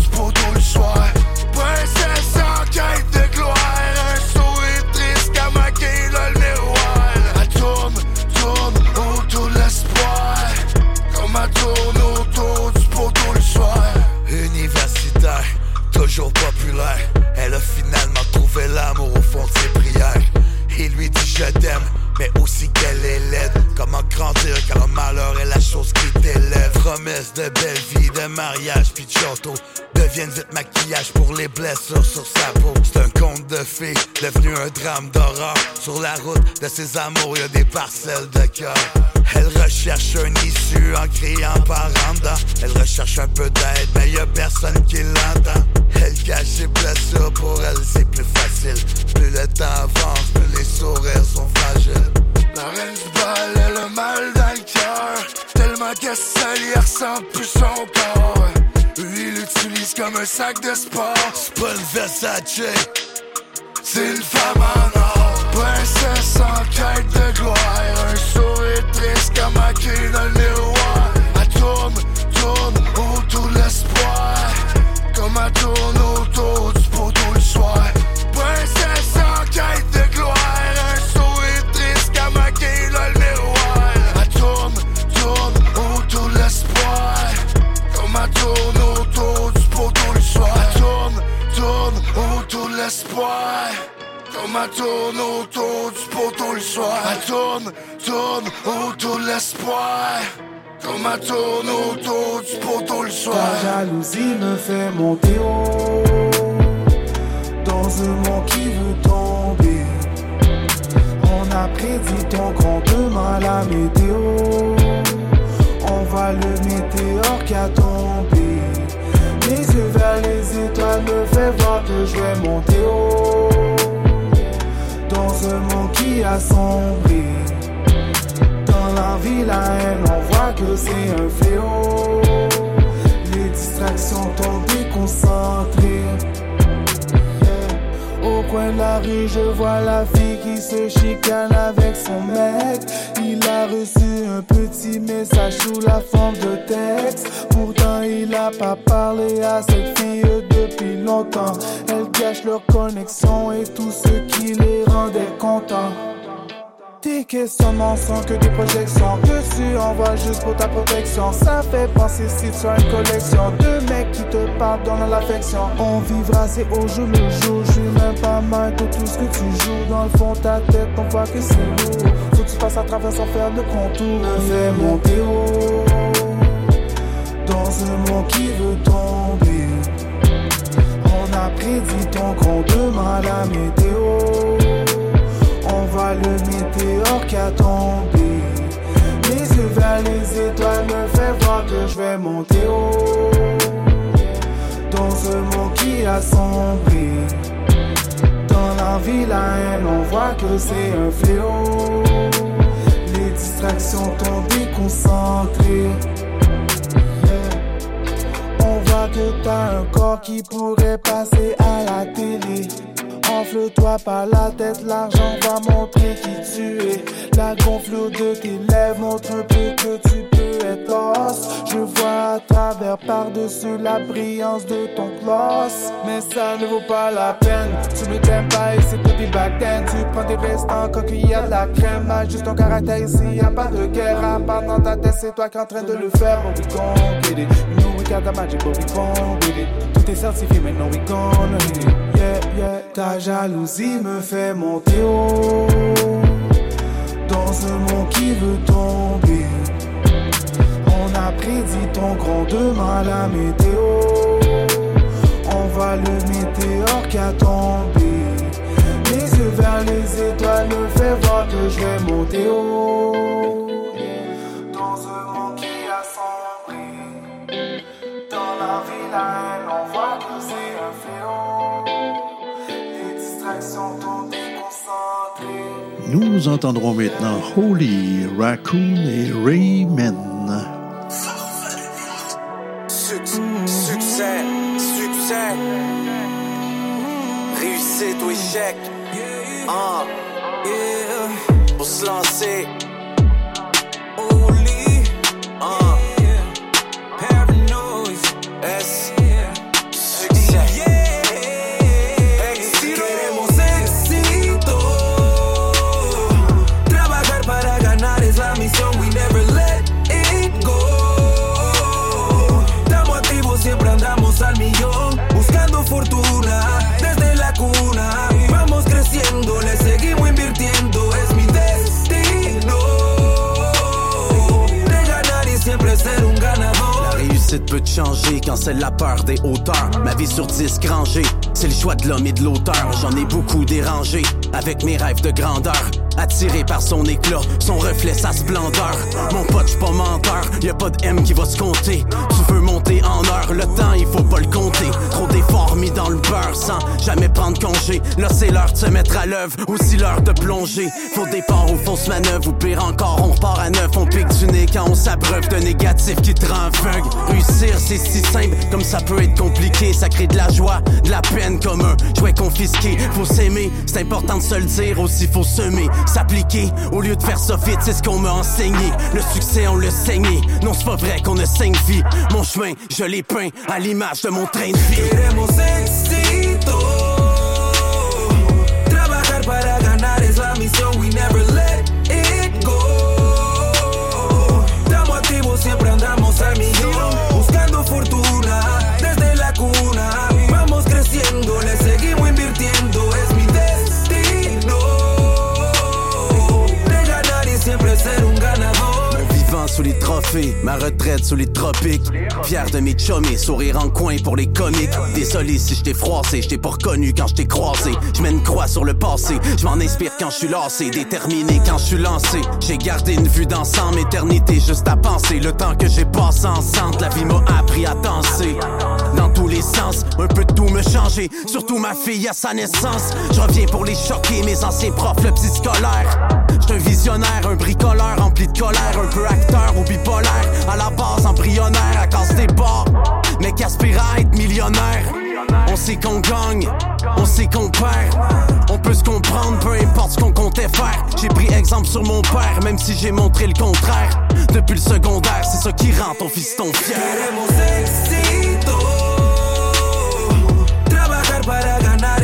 je t'aime, mais aussi qu'elle est laide. Comment grandir quand le malheur est la chose qui t'élève. Promesse de belle vie, de mariage, puis de château. Deviennent vite maquillage pour les blessures sur sa peau. C'est un conte de fées, devenu un drame d'horreur. Sur la route de ses amours, y a des parcelles de cœur. Elle recherche un issue en criant par en. Elle recherche un peu d'aide, mais y a personne qui l'entend. Elle cache ses blessures, pour elle c'est plus facile. Plus le temps avance, plus les sourires sont fragiles. La reine du bal, a mal dans le cœur Tellement qu'elle elle ressent plus son corps Lui, il l'utilise comme un sac de sport. C'est pas une Versace, c'est une femme en or. Princesse en quête de gloire. Un sourire triste comme cul dans le miroir. Elle tourne, tourne autour de l'espoir. Comme elle tourne autour elle tourne autour du poteau le soir. Elle tourne, tourne autour de l'espoir. Tourne autour du poteau le soir. Ta jalousie me fait monter haut. Dans un monde qui veut tomber. On a prédit ton grand demain la météo. On voit le météore qui a tombé. Les yeux vers les étoiles me fait voir que je vais monter haut dans un monde qui a sombré. Dans la vie, la haine, on voit que c'est un fléau. Les distractions t'ont déconcentré. Au coin de la rue, je vois la fille qui se chicane avec son mec. Il a reçu un petit message sous la forme de texte. Pourtant, il a pas parlé à cette fille depuis longtemps. Elle cache leur connexion et tout ce qui les rendait contents. Tes questionnements sont que des projections que tu envoies juste pour ta protection. Ça fait penser si tu as une collection de mecs qui te parlent dans l'affection. On vivra, c'est au jour le jour. Je suis même pas mal de tout ce que tu joues. Dans le fond, ta tête, on voit que c'est lourd. Faut que tu passes à travers sans faire de contour. Fais monter haut dans un monde qui veut tomber. On a prédit ton grand demain, la météo. On voit le météore qui a tombé. Les yeux vers les étoiles me fait voir que je vais monter haut. Dans un monde qui a sombré. Dans la vie, la haine, on voit que c'est un fléau. Les distractions t'ont déconcentré. On voit que t'as un corps qui pourrait passer à la télé. Enfle-toi par la tête, l'argent va montrer qui tu es. La gonflure de tes lèvres montre un peu que tu peux être lost. Je vois à travers par-dessus la brillance de ton gloss. Mais ça ne vaut pas la peine. Tu ne t'aimes pas et c'est depuis back then. Tu prends des restants quand il y a de la crème. Juste ton caractère ici, y a pas de guerre. À part dans ta tête, c'est toi qui es en train de le faire. But we gon' get it? You we got the magic, we gon' get it? Tout est certifié, maintenant we gon'. Ta jalousie me fait monter haut dans un monde qui veut tomber. crédit, ton grand demain la météo. On va le météore qui a tombé. Les yeux vers les étoiles me fait voir que je vais monter haut. Dans un monde qui a sombré. Dans la la haine, on voit que Nous entendrons maintenant Holy, Raccoon et Rayman. Succès, succès, succès. Réussite ou échec. Ah, yeah. Pour se lancer. Réussite peut changer quand c'est la peur des hauteurs. Ma vie sur disque rangé, c'est le choix de l'homme et de l'auteur. J'en ai beaucoup dérangé avec mes rêves de grandeur. Attiré par son éclat, son reflet, sa splendeur. Mon pote, j'suis pas menteur, y a pas de M qui va se compter. Tu veux monter en heure, le temps, il faut pas le compter. Trop d'efforts mis dans le beurre sans jamais prendre congé. Là, c'est l'heure de se mettre à l'œuvre, aussi l'heure de plonger. Faux départ ou fausse manœuvre, ou pire encore, on repart à neuf. On pique du nez quand on s'abreuve de négatif qui te rend aveugle. Réussir, c'est si simple, comme ça peut être compliqué. Ça crée de la joie, de la peine comme un jouet confisqué. Faut s'aimer, c'est important de se le dire, aussi faut semer, s'appliquer. Au lieu de faire ça vite, c'est ce qu'on m'a enseigné. Le succès, on le saigné. Non, c'est pas vrai qu'on a cinq vies. Mon chemin, je l'ai peint à l'image de mon train de vie. Ma retraite sous les tropiques. Fier de mes chummies, sourire en coin pour les comiques. Désolé si je t'ai froissé, je t'ai pas reconnu quand je t'ai croisé. Je mets une croix sur le passé, je inspire quand je suis lassé, déterminé quand je suis lancé. J'ai gardé une vue d'ensemble, éternité juste à penser. Le temps que j'ai passé ensemble, la vie m'a appris à danser. Dans tous les sens, un peu de tout me changer. Surtout ma fille à sa naissance. Je reviens pour les choquer, mes anciens profs, le petit scolaire. Un gagne, on sait qu'on perd. On peut se comprendre, peu importe ce qu'on comptait faire. J'ai pris exemple sur mon père, même si j'ai montré le contraire. Depuis le secondaire, c'est ça qui rend ton fiston fier. Queremos éxito. Trabajar para ganar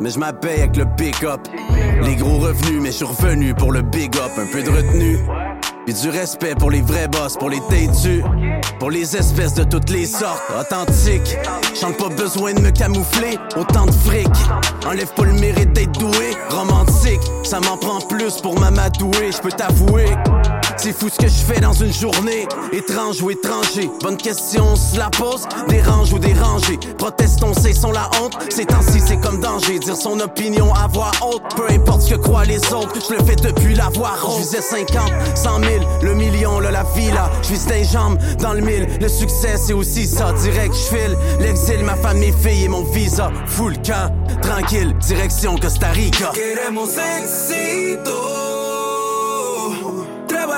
Mais je m'appelle avec le pick-up. Les gros revenus, mais je suis revenu pour le big up. Un peu de retenue. Puis du respect pour les vrais boss, pour les têtus. Pour les espèces de toutes les sortes, authentiques. J'en ai pas besoin de me camoufler, autant de fric. Enlève pas le mérite d'être doué, romantique. Ça m'en prend plus pour m'amadouer, je peux t'avouer. C'est fou ce que je fais dans une journée, étrange ou étranger. Bonne question, on se la pose, dérange ou dérangé. Protestons, c'est son la honte. Ces temps-ci, c'est comme danger. Dire son opinion à voix haute, peu importe ce que croient les autres. Je le fais depuis la voix haute. Je visais 50, 100 000, le million, le la villa. Je vise des jambes dans le mille. Le succès, c'est aussi ça. Direct, je file. L'exil, ma femme, mes filles et mon visa. Full camp, tranquille, direction Costa Rica.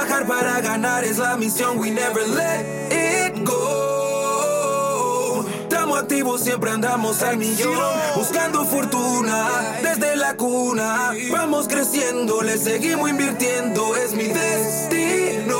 Trabajar para ganar es la misión. We never let it go. Estamos activos, siempre andamos al millón. Buscando fortuna desde la cuna. Vamos creciendo, le seguimos invirtiendo. Es mi destino.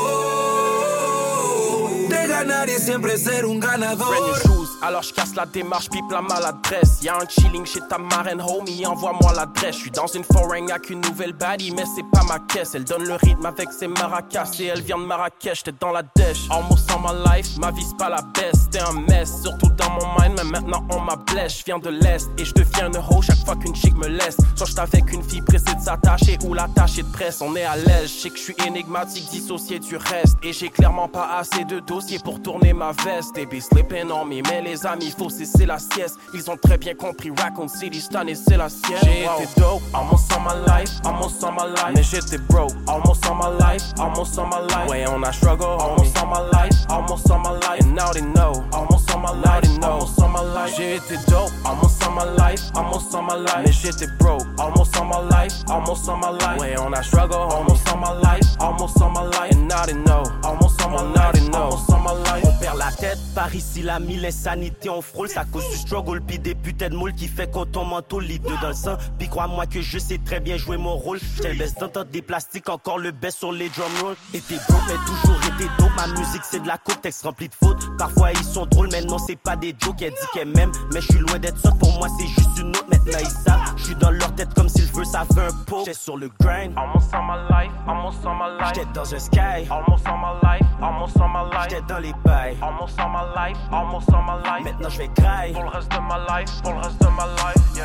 De ganar y siempre ser un ganador. Alors je casse la démarche, pipe la maladresse. Y'a un chilling chez ta marraine, homie, envoie-moi l'adresse. Je suis dans une foreign avec une nouvelle baddie, mais c'est pas ma caisse. Elle donne le rythme avec ses maracas et elle vient de Marrakech, t'es dans la dèche. Almost on my life, ma vie c'est pas la baisse. T'es un mess, surtout dans mon mind, mais maintenant on m'a blesse. Je viens de l'Est et je deviens une hoe chaque fois qu'une chick me laisse. Soit je avec une fille pressée de s'attacher ou l'attacher de presse, on est à l'aise. Je sais que je suis énigmatique, dissocié du reste. Et j'ai clairement pas assez de dossiers pour tourner ma veste. Be slipping on me, mais les amis, faut cesser la sieste. Ils ont très bien compris, Raccoon City, cette année c'est la sienne. J'ai été dope, almost all my life, almost all my life. Mais j'étais broke, almost all my life, almost all my life. Ouais, on a struggle, almost all my life, almost all my life. And now they know, almost all my life, they know, almost all my life. J'ai été dope, almost all my life, almost all my life. Mais j'étais broke, almost all my life, almost all my life. Ouais, on a struggle, almost all my life, almost all my life. And now they know, almost all my life, almost all my life. On perd la tête, par ici la mille insanité, on frôle, ça cause du struggle, pis des putains de moules qui fait qu'on ton manteau lit dans le sang. Pis crois-moi que je sais très bien jouer mon rôle. J't'ai baisse d'entendre des plastiques, encore le best sur les drum rolls. Et t'es broke, mais toujours été dope. Ma musique c'est de la coupe, texte rempli de fautes. Parfois ils sont drôles, mais non c'est pas des jokes. Elle dit qu'elle m'aime, mais je suis loin d'être ça. Pour moi c'est juste une autre. Maintenant ils savent, je suis dans leur tête comme s'ils veulent ça fait un pot. J'étais sur le grind, almost all my life, almost all my life. J'étais dans un sky, almost all my life, almost all my life. J'étais dans les bails, almost all my life, almost all my life. Maintenant je vais cry pour le reste de ma life, pour le reste de ma life, yeah.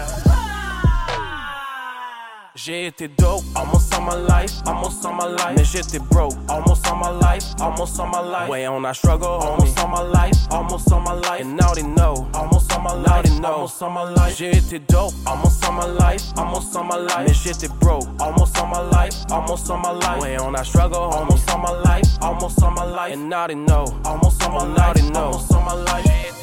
J'ai été dope, almost all my life, almost all my life. Mais j'étais broke, almost all my life, almost all my life. Ouais, on a struggle, almost all my life, almost all my life. And now they know, almost all my life, almost all my life. J'ai été dope, almost all my life, almost all my life. Mais j'étais broke, almost all my life, almost all my life. Ouais, on a struggle, almost all my life, almost all my life. And now they know, almost all my life, almost all my life.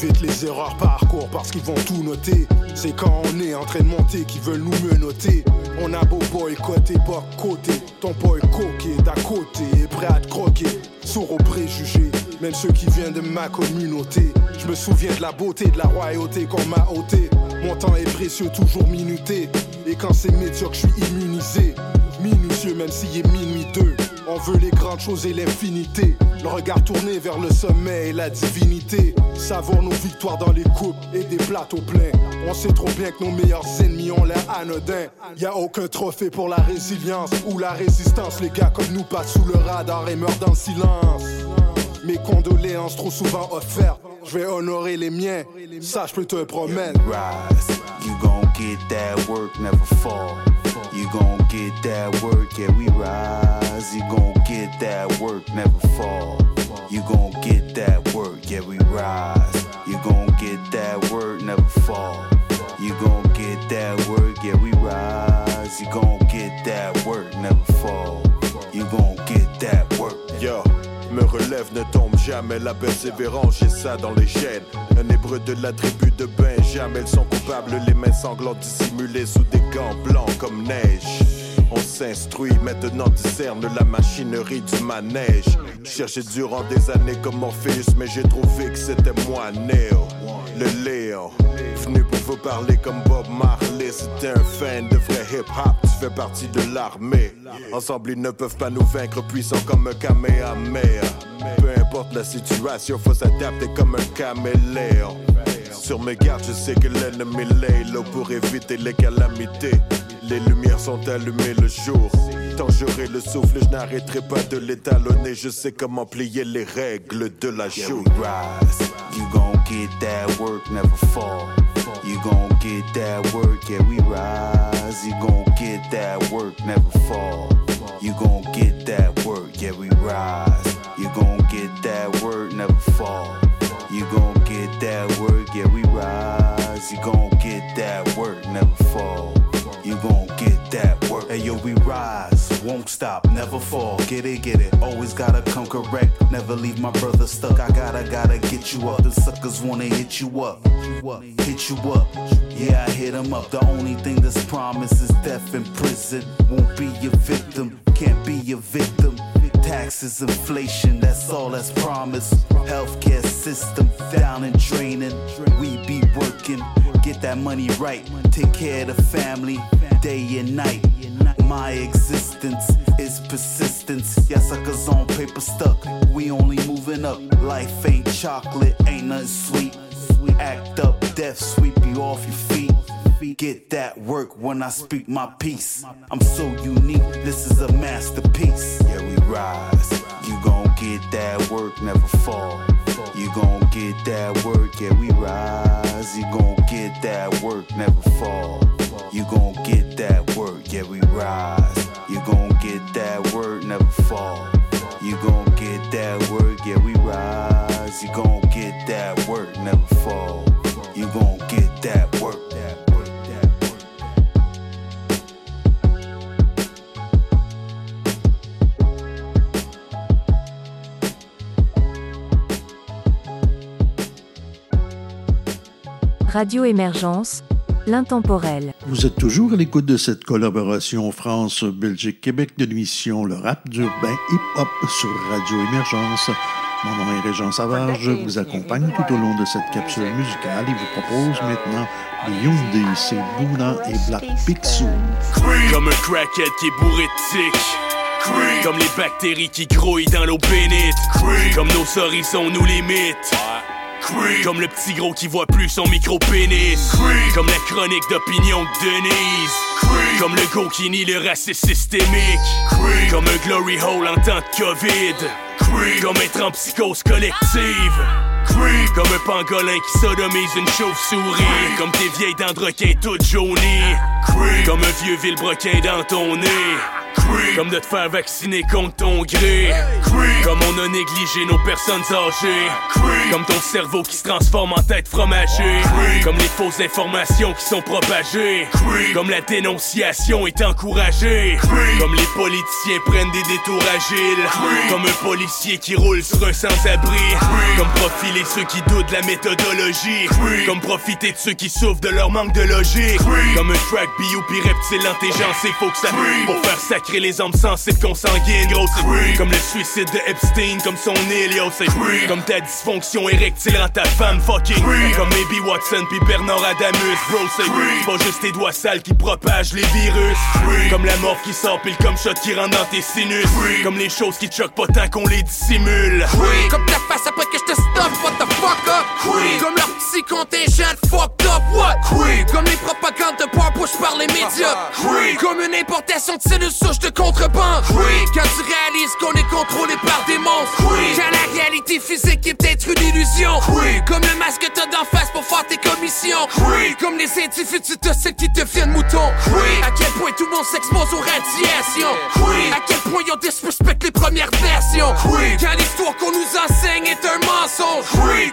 Évite les erreurs parcours parce qu'ils vont tout noter. C'est quand on est en train de monter qu'ils veulent nous menoter. On a beau boycotter, pas côté. Ton boy coqué d'à côté est prêt à te croquer. Sourd aux préjugés, même ceux qui viennent de ma communauté. Je me souviens de la beauté, de la royauté qu'on m'a ôté. Mon temps est précieux, toujours minuté. Et quand c'est médiocre, je suis immunisé. Minutieux, même s'il est minuit deux. On veut les grandes choses et l'infinité. Le regard tourné vers le sommet et la divinité. Savons nos victoires dans les coupes et des plateaux pleins. On sait trop bien que nos meilleurs ennemis ont l'air anodins. Y a aucun trophée pour la résilience ou la résistance. Les gars comme nous passent sous le radar et meurent dans le silence. Mes condoléances trop souvent offertes. Je vais honorer les miens. Ça, je peux te promettre. Rise. You gon' get that work, never fall. You gon' get that work, yeah, we rise. You gon' get that work, never fall. You gon' get that work, yeah, we rise. You gon' get that work, never fall. You gon' get that work, yeah, we rise. You gon' get that work, never fall. You gon' get that work. Yo, me relève, ne tombe jamais la persévérance, j'ai ça dans les gènes. Un hébreu de la tribu de Benjamin, elles sont coupables, les mains sanglantes dissimulées sous des gants blancs comme neige. On s'instruit, maintenant discerne la machinerie du manège. Cherché durant des années comme Morpheus, mais j'ai trouvé que c'était moi, Néo, le Léon. Venu pour vous parler comme Bob Marley, c'était un fan de vrai hip-hop, tu fais partie de l'armée. Ensemble, ils ne peuvent pas nous vaincre, puissants comme un Kamehameha. Peu importe la situation, faut s'adapter comme un caméléon. Sur mes gardes, je sais que l'ennemi l'est là pour éviter les calamités. Les lumières sont allumées le jour. Tant j'aurai le souffle, je n'arrêterai pas de l'étalonner. Je sais comment plier les règles de la joue. rise. You gon' get that work, never fall. You gon' get that work, yeah, we rise. You gon' get that work, never fall. You gon' get that work, yeah, we rise. You gon' get that work, never fall. You gon' get that work, yeah, we rise. You gon' get that work, never fall. That work. Hey yo, we rise, won't stop, never fall. Get it, get it. Always gotta come correct. Never leave my brother stuck. I gotta, gotta get you up. The suckers wanna hit you up. Hit you up. Yeah, I hit them up. The only thing that's promised is death in prison. Won't be your victim, can't be your victim. Taxes, inflation, that's all that's promised. Healthcare system down and draining. We be working, get that money right. Take care of the family, day and night. My existence is persistence. Yes, suckers on paper stuck. We only moving up. Life ain't chocolate, ain't nothing sweet. Act up, death sweep you off your feet. Get that work when I speak my piece. I'm so unique, this is a masterpiece. Yeah, we rise. You gon' get that work, never fall. You gon' get that work, yeah, we rise. You gon' get that work, never fall. You gon' get that work, yeah, we rise. You gon' get that work, never fall. You gon' get that work, yeah, we rise. You gon' get that work, never fall. You gon' get that work. Radio Émergence, l'intemporel. Vous êtes toujours à l'écoute de cette collaboration France-Belgique-Québec de l'émission Le rap d'urbain hip-hop sur Radio Émergence. Mon nom est Régent Savard, je vous accompagne tout au long de cette capsule musicale et vous propose maintenant les Hyundai, c'est Bouna et Black Picsou. Comme un crackhead qui est bourré de tic. Comme les bactéries qui grouillent dans l'eau bénite. Comme nos sont nous Comme le petit gros qui voit plus son micro-pénis. Comme la chronique d'opinion de Denise. Comme le go qui nie le racisme systémique. Comme un glory hole en temps de COVID. Comme être en psychose collective. Comme un pangolin qui sodomise une chauve-souris. Comme tes vieilles dents de requin toutes jaunies. Comme un vieux vilebrequin dans ton nez. Comme de te faire vacciner contre ton gré. Comme on a négligé nos personnes âgées. Comme ton cerveau qui se transforme en tête fromagée. Comme les fausses informations qui sont propagées. Comme la dénonciation est encouragée. Comme les politiciens prennent des détours agiles. Comme un policier qui roule sur un sans-abri. Comme profiler ceux qui doutent de la méthodologie. Comme profiter de ceux qui souffrent de leur manque de logique. Comme un track bio puis reptile intelligence, faut que ça pour faire sacrer les hommes sensibles consanguines, gros c'est Comme le suicide de Epstein, comme son île, yo c'est Comme ta dysfonction érectile en ta femme fucking Comme Maybe Watson puis Bernard Adamus, bro c'est pas juste tes doigts sales qui propagent les virus. Comme la mort qui sort pile comme shot qui rentre dans tes sinus. Comme les choses qui te choquent pas tant qu'on les dissimule. Comme ta face après que je te stop, what the fuck up? Comme leur petit contingent fucked up, what? Comme les propagandes de push par les médias. Comme une importation de cellules souches de contrebande Quand tu réalises qu'on est contrôlé par des monstres. Quand la réalité physique est peut-être une illusion Comme le masque que t'as d'en face pour faire tes commissions. Comme les tu te sais qui deviennent moutons. À quel point tout le monde s'expose aux radiations. À quel point ils ont disrespect les premières versions. Quand l'histoire qu'on nous enseigne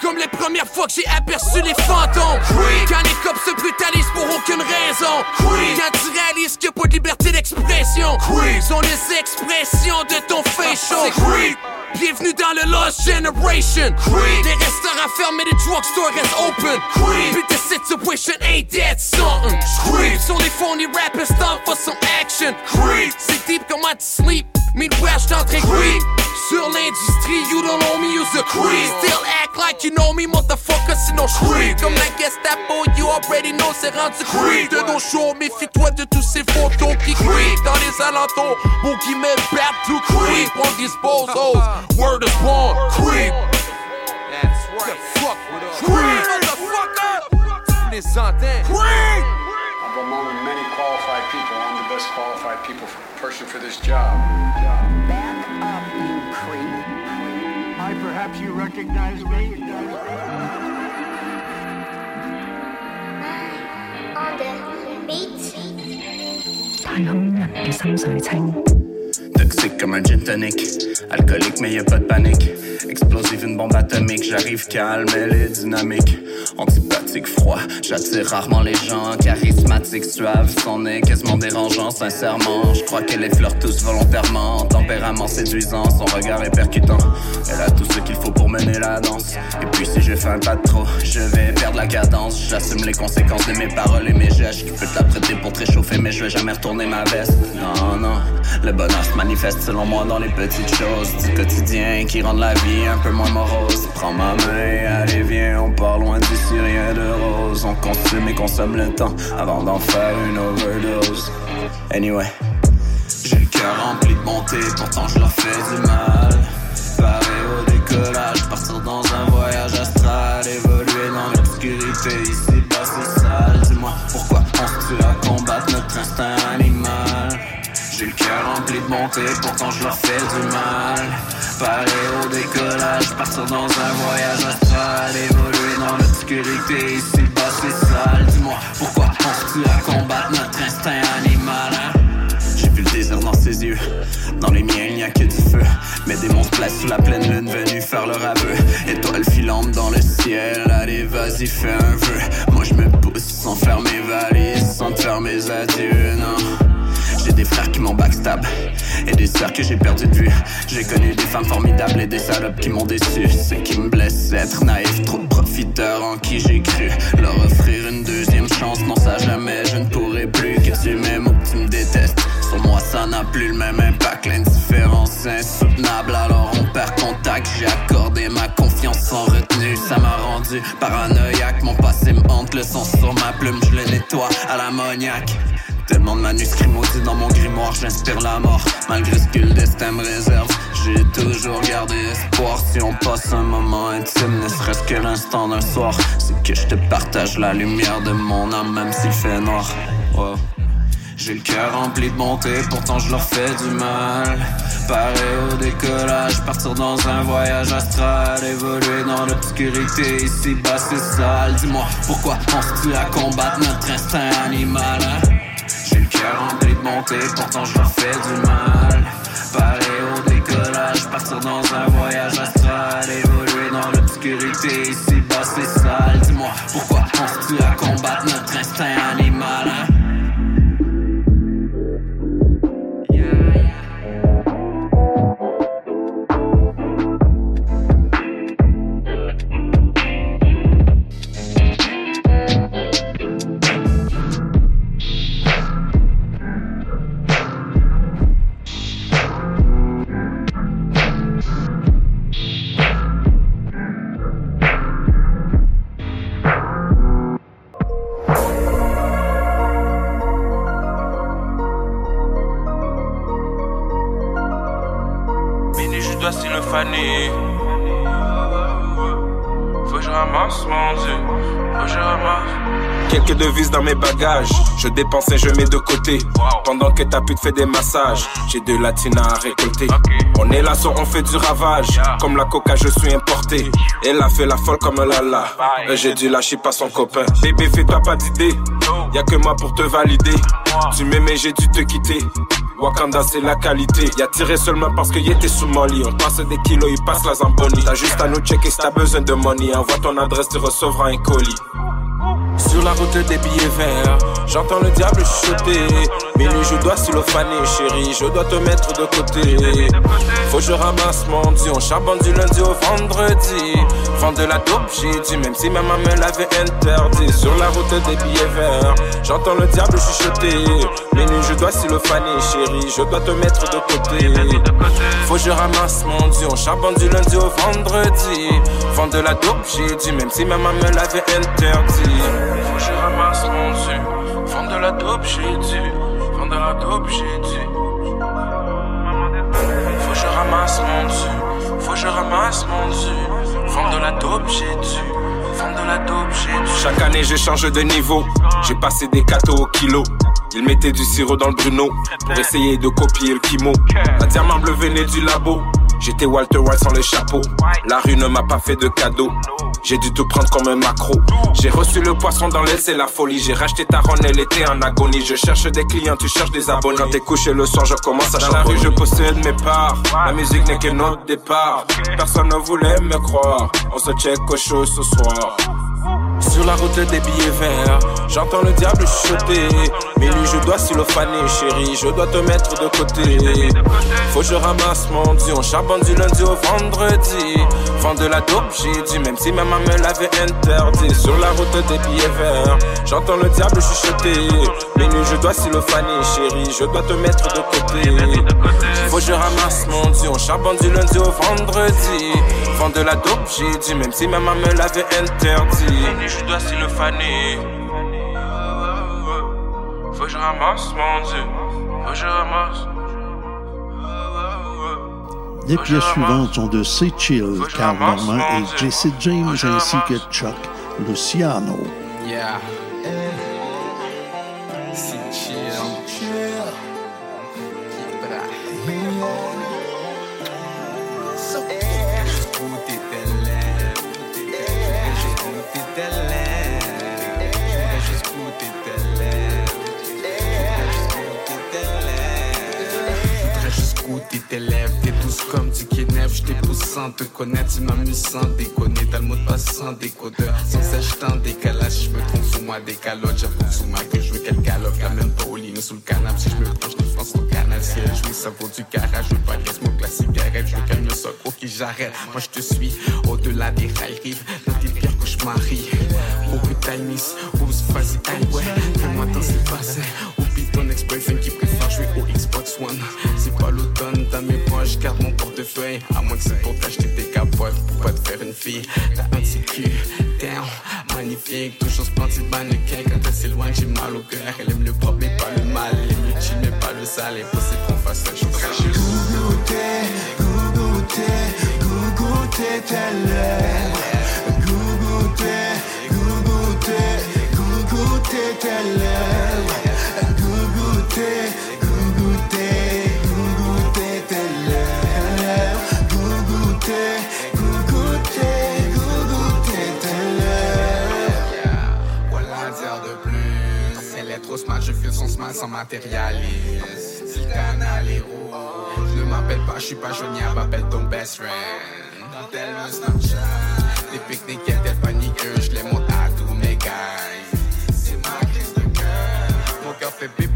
Comme les premières fois que j'ai aperçu les fantômes. Quand les cops se brutalisent pour aucune raison. Quand tu réalises qu'il n'y a pas de liberté d'expression. Sont les expressions de ton facial. Bienvenue dans le Lost Generation. Des restaurants fermés, des drugstores restent open. But the situation ain't that something. Sur les fonds, les rappers stand for some action. C'est deep comment tu sleep Meanwhile, j't'entraîne creep Sur l'industrie, you don't know me, use a creep. Still act like you know me, motherfucker, sinon j'creep Comme la Gestapo, you already know, c'est rendu creep. De nos shows, méfie-toi de tous ces photos qui creep. Dans les alentours, mon guillemets, bad to creep. On dispose hoes, word is born, creep. That's right, fuck with Creep, motherfucker. Les antennes, creep. I'm among many qualified people. I'm the best qualified people person for this job. Back up, you creep. I perhaps you recognize me. On the beat. 太空人嘅心水清。 toxique comme un gin tonic. Alcoolique, mais y a pas de panique. Explosive, une bombe atomique. J'arrive calme, elle est dynamique. Antipathique, froid. J'attire rarement les gens. Charismatique, suave. Son nez quasiment dérangeant, sincèrement. Je crois qu'elle effleure tous volontairement. Tempérament séduisant, son regard est percutant. Elle a tout ce qu'il faut pour mener la danse. Et puis si je fais un pas de trop, je vais perdre la cadence. J'assume les conséquences de mes paroles et mes gestes. Je peux te la prêter pour te réchauffer, mais je vais jamais retourner ma veste. Non, non. Le bonheur se manifeste selon moi dans les petites choses du quotidien qui rendent la vie un peu moins morose. Prends ma main, allez viens, on part loin d'ici, rien de rose. On consomme et consomme le temps avant d'en faire une overdose. Anyway, j'ai le cœur rempli de bonté, pourtant je leur fais du mal. Pareil au décollage, partir bonté, pourtant je leur fais du mal. Pareil au décollage, partir dans un voyage astral, évoluer dans l'obscurité, ici bas c'est sale. Dis-moi pourquoi on se tue à combattre notre instinct animal. hein? J'ai vu le désir dans ses yeux. Dans les miens, il n'y a que du feu. Mes démons se placent sous la pleine lune, venus faire leur aveu. Étoiles filantes dans le ciel. Allez, vas-y, fais un vœu. Moi, je me pousse sans faire mes valises, sans te faire mes adieux, non. Des frères qui m'ont backstab et des sœurs que j'ai perdu de vue. J'ai connu des femmes formidables et des salopes qui m'ont déçu. Ce qui me blesse, c'est être naïf, trop de profiteurs en qui j'ai cru. Leur offrir une deuxième chance, non, ça jamais, je ne pourrai plus. Que tu m'aimes ou que tu me détestes, sur moi ça n'a plus le même impact. L'indifférence insoutenable, alors on perd contact. J'ai accordé ma confiance sans retenue, ça m'a rendu paranoïaque. Mon passé me hante, le sang sur ma plume, je le nettoie à l'ammoniaque. Tellement de manuscrits maudits dans mon grimoire, j'inspire la mort. Malgré ce que le destin me réserve, j'ai toujours gardé espoir. Si on passe un moment intime, ne serait-ce que l'instant d'un soir, c'est que je te partage la lumière de mon âme, même s'il fait noir. Wow. J'ai le cœur rempli de bonté, pourtant je leur fais du mal. Pareil au décollage, partir dans un voyage astral, évoluer dans l'obscurité, ici bas c'est sale. Dis-moi pourquoi on se tue à combattre notre instinct animal. hein? De bonté, pourtant je leur fais du mal. Pareil au décollage, partir dans un voyage astral, évoluer dans l'obscurité, ici bas c'est sale. Dis-moi pourquoi on se tue à combattre notre instinct animal? Mes bagages, je dépense et je mets de côté. Pendant que ta pute fait des massages, j'ai de la tina à récolter. On est là, sur on fait du ravage. Comme la coca, je suis importé. Elle a fait la folle comme lala. Euh, J'ai dû lâcher pas son copain. Bébé, fais-toi pas d'idée. Y'a que moi pour te valider. Tu m'aimais, j'ai dû te quitter. Wakanda c'est la qualité Y'a tiré seulement parce que y'était sous mon lit On passe des kilos, il passe la zamboni T'as juste à nous checker si t'as besoin de money Envoie ton adresse, tu recevras un colis Sur la route des billets verts, j'entends le diable chuchoter. Minuit, je dois stylofaner, chérie, je dois te mettre de côté. Faut que je ramasse mon dieu, on charbonne du lundi au vendredi. Vendre de la dope, j'ai dit, même si ma maman me l'avait interdit. Sur la route des billets verts, j'entends le diable chuchoter. Minuit, je dois stylofaner, chérie, je dois te mettre de côté. Faut que je ramasse mon dieu, on charbonne du lundi au vendredi. Vendre de la dope, j'ai dit, même si ma maman me l'avait interdit. Faut que je ramasse mon dieu, vendre de la dope, j'ai. Vendre de la dope, j'ai dit. Faut que je ramasse mon dieu, faut que je ramasse mon dieu. Vendre de la dope, j'ai. Vendre de la dope, j'ai dit. Chaque année je change de niveau J'ai passé des cathos au kilo Ils mettaient du sirop dans le Bruno Pour essayer de copier le kimo La diamant bleu venait du labo J'étais Walter White sans le chapeau. La rue ne m'a pas fait de cadeau. J'ai dû tout prendre comme un macro. J'ai reçu le poisson dans l'aile, c'est la folie. J'ai racheté ta ronde, elle était en agonie. Je cherche des clients, tu cherches des abonnés. Quand t'es couché le soir, je commence à Dans la rue, je possède mes parts. La musique n'est que notre départ. Personne ne voulait me croire. On se check au show ce soir. Sur la route des billets verts, j'entends le diable chuchoter. Mais lui, je dois faner, chérie, je dois te mettre de côté. Faut que je ramasse mon dieu, on charbonne du lundi au vendredi. Vend de la dope, j'ai dit, même si ma maman me l'avait interdit. Sur la route des billets verts, j'entends le diable chuchoter. Mais lui, je dois faner, chérie, je dois te mettre de côté. Faut que je ramasse mon dieu, on charbonne du lundi au vendredi. Vend de la dope, j'ai dit, même si ma maman me l'avait interdit je dois s'y le faner. Faut que je ramasse, mon Dieu. Faut que je ramasse. Les pièces suivantes sont de C. Chill, Carl Norman et Jesse James ainsi que Chuck Luciano. Yeah. Tes lèvres, t'es douce comme du Kenneth, j't'ai poussant, te connaître, tu m'amuses sans déconner, t'as le mot de passe sans décodeur, sans sèche en décalage, je me trompe sous moi des j'avoue sous ma que je veux qu'elle galope, la même pas sous le canapé, si je me penche, je France au canal, si elle joue, ça vaut du garage, je veux pas qu'elle smoke la cigarette, je veux qu'elle me ok j'arrête, moi je te suis, au-delà des rails rives, dans tes pires cauchemaries, beaucoup de miss, oups, vas-y, ouais, fais-moi danser, passé, oublie ton ex-boyfriend qui préfère jouer au Xbox One, c'est pas l'automne, dans mes poches, garde mon portefeuille. À moins que c'est pour t'acheter des capotes, pour pas te faire une fille. T'as un cul, down, magnifique, toujours splendide mannequin. Quand elle s'éloigne, j'ai mal au cœur. Elle aime le propre, mais pas le mal. Elle aime le chill, mais pas le sale. Impossible qu'on fasse ça, je goûter Goûter, trop smart, je fais son smart sans matérialiste. Si canal est rouge, je ne m'appelle pas, je suis pas joignable, appelle ton best friend. Dans Snapchat, les pique-niques, elle paniqueux, je les monte à tous mes guys. C'est ma crise de cœur. Mon cœur fait pip,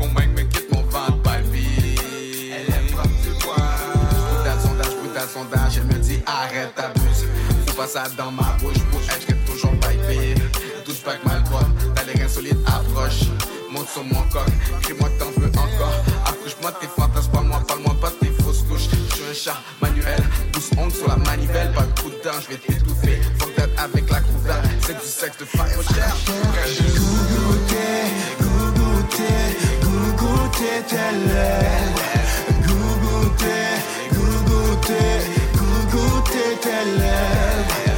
dit arrête ta buse. Faut pas ça dans ma bouche pour être, toujours pipé. Touche pas que mal t'as les reins solides, approche monte sur mon coq. Crie-moi t'en veux encore. Accroche-moi tes fantasmes, pas moi, parle-moi pas tes fausses couches. Je suis un chat manuel, douce ongle sur la manivelle. Pas de coup de je vais t'étouffer. Fuck that avec la croûte c'est du sexe de fire, mon cher. Goûter, goûter, goûter tes. Goûter tes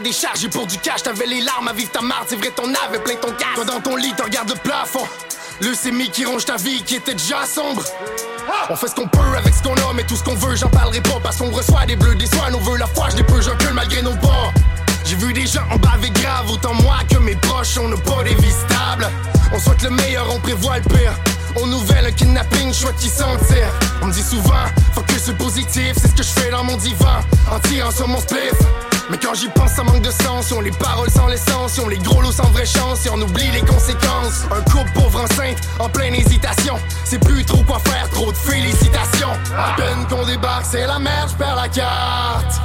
déchargé pour du cash, t'avais les larmes à vivre ta marde, c'est vrai ton avait plein ton cash. Toi dans ton lit, tu regardes le plafond. Le sémi qui ronge ta vie qui était déjà sombre. On fait ce qu'on peut avec ce qu'on a, mais tout ce qu'on veut, j'en parlerai pas parce qu'on reçoit des bleus, des soins, on veut la foi, je n'ai peu, je malgré nos bords. J'ai vu des gens en baver grave, autant moi que mes proches, on n'a pas des vies stables. On souhaite le meilleur, on prévoit le pire. Aux nouvelles, un kidnapping, choix qui s'en tire. On me dit souvent, focus sur positif, c'est ce que je fais dans mon divan, en tirant sur mon spliff. Mais quand j'y pense, ça manque de sens. On les paroles sans l'essence, on les gros lots sans vraie chance. Et on oublie les conséquences. Un couple pauvre enceinte, en pleine hésitation. C'est plus trop quoi faire, trop de félicitations. À peine qu'on débarque, c'est la merde, j'perds la carte.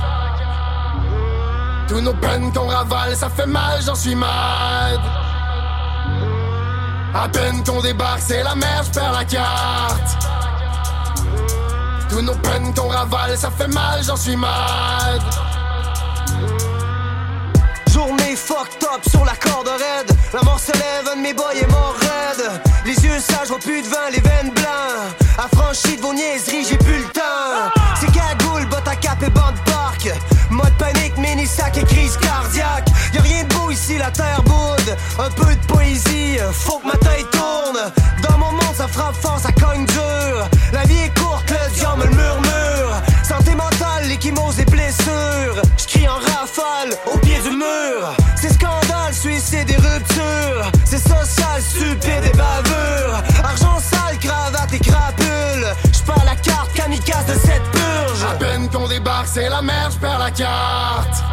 Tous nos peines qu'on ravale, ça fait mal, j'en suis mad. À peine qu'on débarque, c'est la merde, j'perds la carte. Tous nos peines qu'on ravale, ça fait mal, j'en suis mad. Fucked up sur la corde raide. La mort se lève, un de mes boys est mort raide. Les yeux sages, vois plus de vin, les veines blancs. Affranchi de vos niaiseries, j'ai plus le temps. C'est cagoule, botte à cap et bande park. Mode panique, mini sac et crise cardiaque. Y'a rien de beau ici, la terre boude. Un peu de poésie, faut que ma tête tourne. Dans mon monde, ça frappe fort, c'est la merde, j'perds la carte.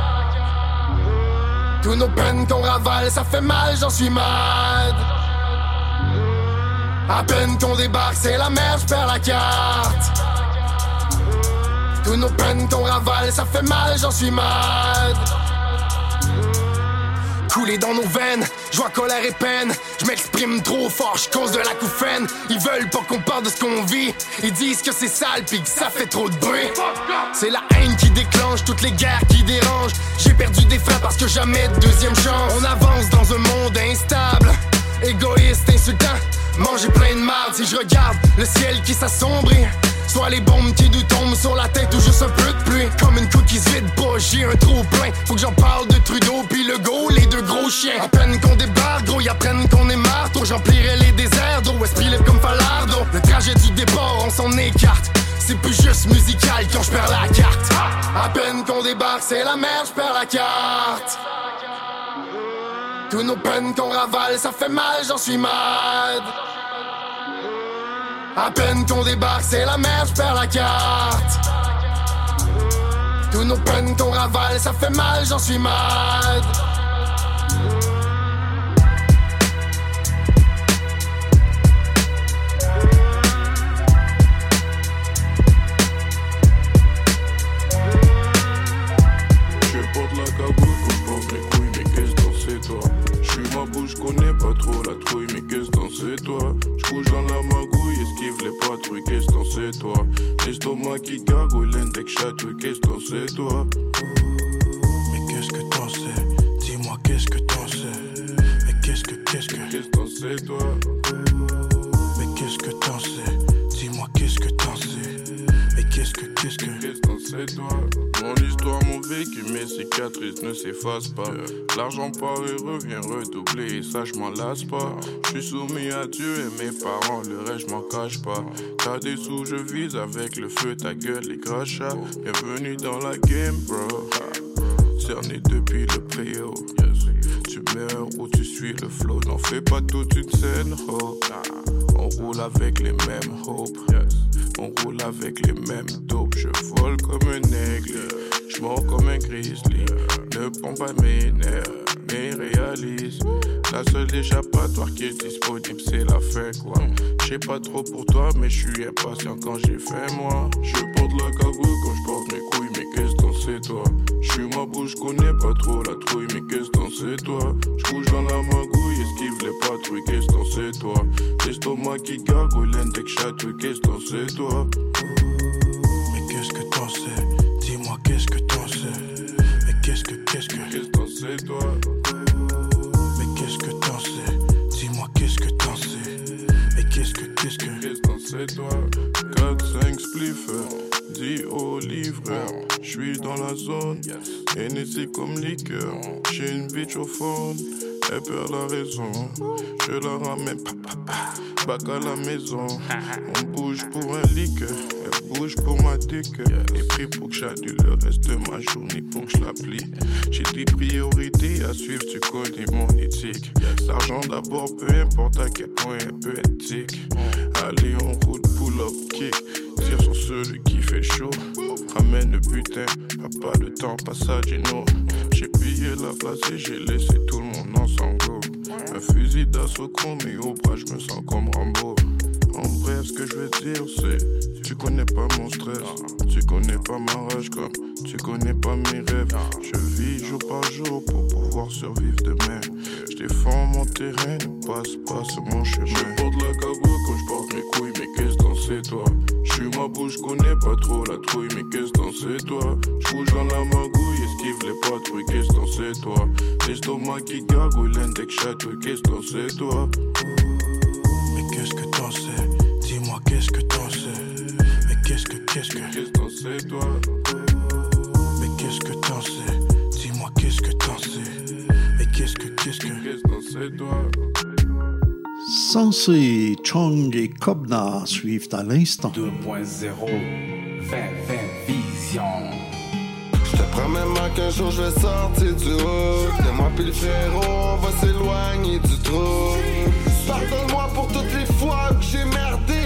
Tous nos peines qu'on ravale, ça fait mal, j'en suis mad. À peine qu'on débarque, c'est la merde, j'perds la carte. Tous nos peines qu'on ravale, ça fait mal, j'en suis mad. Couler dans nos veines, joie, colère et peine. Je m'exprime trop fort, je cause de la couffaine. Ils veulent pas qu'on parle de ce qu'on vit. Ils disent que c'est sale pis que ça fait trop de bruit. C'est la haine qui déclenche toutes les guerres qui dérangent. J'ai perdu des frères parce que jamais de deuxième chance. On avance dans un monde instable, égoïste, insultant. Manger plein de marde si je regarde le ciel qui s'assombrit. Soit les bombes qui nous tombent sur la tête ou juste un peu de pluie. Comme une qui se vide pas, j'ai un trou plein. Faut que j'en parle de Trudeau puis le go, les deux gros chiens. À peine qu'on débarque, gros, y'a peine qu'on est marteau. J'emplirai les déserts d'eau, esprit comme Falardo. Le trajet du départ, on s'en écarte. C'est plus juste musical quand je perds la carte. À peine qu'on débarque, c'est la merde, je perds la carte. Tous nos peines qu'on ravale, ça fait mal, j'en suis mad. À peine qu'on débarque, c'est la merde, je perds la carte. Tous nos peines qu'on ravale, ça fait mal, j'en suis mad. Je je ma bouche, connais pas trop la trouille, mais qu'est-ce dans c'est toi? J'bouge dans la magouille, esquive les patrouilles, qu'est-ce dans c'est toi? L'estomac qui gargouille, l'index chatouille, qu'est-ce dans c'est toi? Mais qu'est-ce que t'en sais? Dis-moi qu'est-ce que t'en sais? Mais qu'est-ce que, qu'est-ce que? Qu'est-ce dans c'est toi? Mais qu'est-ce que t'en sais? Dis-moi qu'est-ce que t'en sais? Mais qu'est-ce que, qu'est-ce que? Qu'est-ce dans c'est toi? Vécu, mes cicatrices ne s'effacent pas. L'argent part revient redoubler, et ça je m'en lasse pas. Je suis soumis à Dieu et mes parents, le reste je m'en cache pas. T'as des sous, je vise avec le feu, ta gueule, les crachats. Bienvenue dans la game, bro. Cerné depuis le playo. Tu meurs ou tu suis le flow, n'en fais pas toute une scène, ho. On roule avec les mêmes hopes. On roule avec les mêmes dopes. Je vole comme un aigle. Je mors comme un grizzly. Ne prends pas mes nerfs, mais réalise. La seule échappatoire qui est disponible, c'est la fin, quoi. J'ai pas trop pour toi, mais je suis impatient quand j'ai faim, moi. Je porte la cagoule quand je porte mes couilles, c'est toi? J'suis ma bouche, connais pas trop la trouille, mais qu'est-ce que c'est toi? J'bouge dans la magouille, esquive les patrouilles, qu'est-ce que c'est toi? L'estomac qui gargouille, l'index chatouille, qu'est-ce que c'est toi? Mais qu'est-ce que t'en sais? Dis-moi qu'est-ce que t'en sais? Mais qu'est-ce que, qu'est-ce que, qu'est-ce que c'est toi? Mais qu'est-ce que t'en sais? Dis-moi qu'est-ce que t'en sais? Mais qu'est-ce que, qu'est-ce que, qu'est-ce que c'est toi? 4, 5 spliffs, 10 au livreur. J'suis dans la zone, Hennessy comme liqueur. J'ai une bitch au fond, elle perd la raison. Je la ramène, back à la maison. On bouge pour un liqueur, rouge pour ma dick. Les prix pour que j'annule le reste de ma journée pour que je l'applique. J'ai des priorités à suivre, tu connais mon éthique. L'argent d'abord, peu importe à quel point elle peut être tic. Allez, on roule, pull up, kick. Tire sur celui qui fait chaud. Ramène le butin, pas de temps, passage et non. J'ai payé la place et j'ai laissé tout le monde en. Un fusil d'assaut chromé au bras, je me sens comme Rambo. En bref, ce que je veux dire, c'est Tu connais pas mon stress, tu connais pas ma rage comme tu connais pas mes rêves. Je vis jour par jour pour pouvoir survivre demain. Je défends mon terrain, ne passe pas sur mon chemin. Je porte la cagoule quand je porte mes couilles, mais qu'est-ce que c'est toi? Je suis ma bouche, connais pas trop la trouille, mais qu'est-ce que c'est toi? Je bouge dans la magouille, esquive les patrouilles, qu'est-ce que c'est toi? L'estomac qui gargouille, l'index chatouille, qu'est-ce que c'est toi? Qu'est-ce que t'en sais? Mais qu'est-ce que, qu'est-ce que? Qu'est-ce que c'est toi? Mais qu'est-ce que t'en sais? Dis-moi qu'est-ce que t'en sais? Mais qu'est-ce que, qu'est-ce que? Qu'est-ce que c'est toi? Sensei, Chong et Kobna suivent à l'instant. 2.0 2020 Vision. Je te promets moi qu'un jour je vais sortir du haut. De moi puis le frérot on va s'éloigner du trou. Pardonne-moi pour toutes les fois que j'ai merdé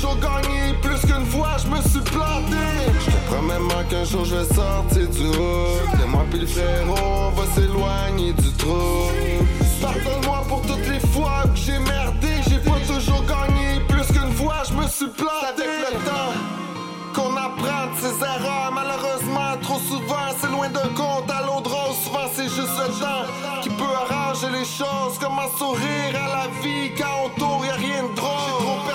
Toujours gagné plus qu'une fois je me suis planté Je te promets moi qu'un jour je vais sortir du haut De moi puis le frérot on va s'éloigner du trou Pardonne-moi pour toutes les fois que j'ai merdé J'ai pas toujours gagné plus qu'une fois je me suis planté avec le temps qu'on apprend de ses erreurs. Malheureusement, trop souvent, c'est loin d'un compte à l'eau de rose. Souvent, c'est juste le temps qui peut arranger les choses. Comment sourire à la vie quand autour y a rien de drôle.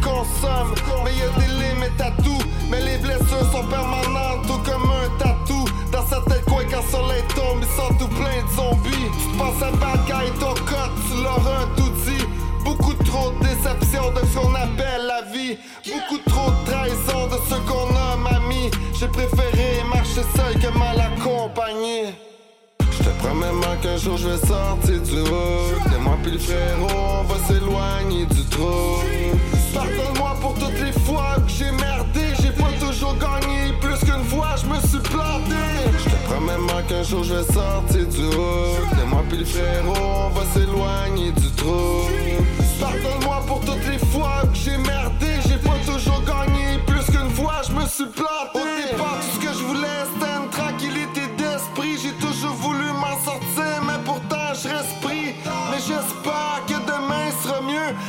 Consommes, mais y a des limites à tout? Mais les blessures sont permanentes, tout comme un tatou. Dans certains coins, quand le soleil tombe, ils sont tout pleins de zombies. Tu penses à guy, ton code, tu leur as tout dit. Beaucoup trop de déception de ce qu'on appelle la vie. Beaucoup trop de trahison de ce qu'on nomme ami. J'ai préféré marcher seul que mal accompagné. Je te promets moi qu'un jour je vais sortir du haut De moi puis le frérot on va s'éloigner du trou Pardonne-moi pour toutes les fois que j'ai merdé. J'ai pas toujours gagné. Plus qu'une fois je me suis planté. Je te promets moi qu'un jour je vais sortir du haut De moi puis le frérot on va s'éloigner du trou. Pardonne-moi pour toutes les fois que j'ai merdé. J'ai pas toujours gagné. Plus qu'une fois je me suis planté. Au départ tout ce que je voulais c'était une tranquillité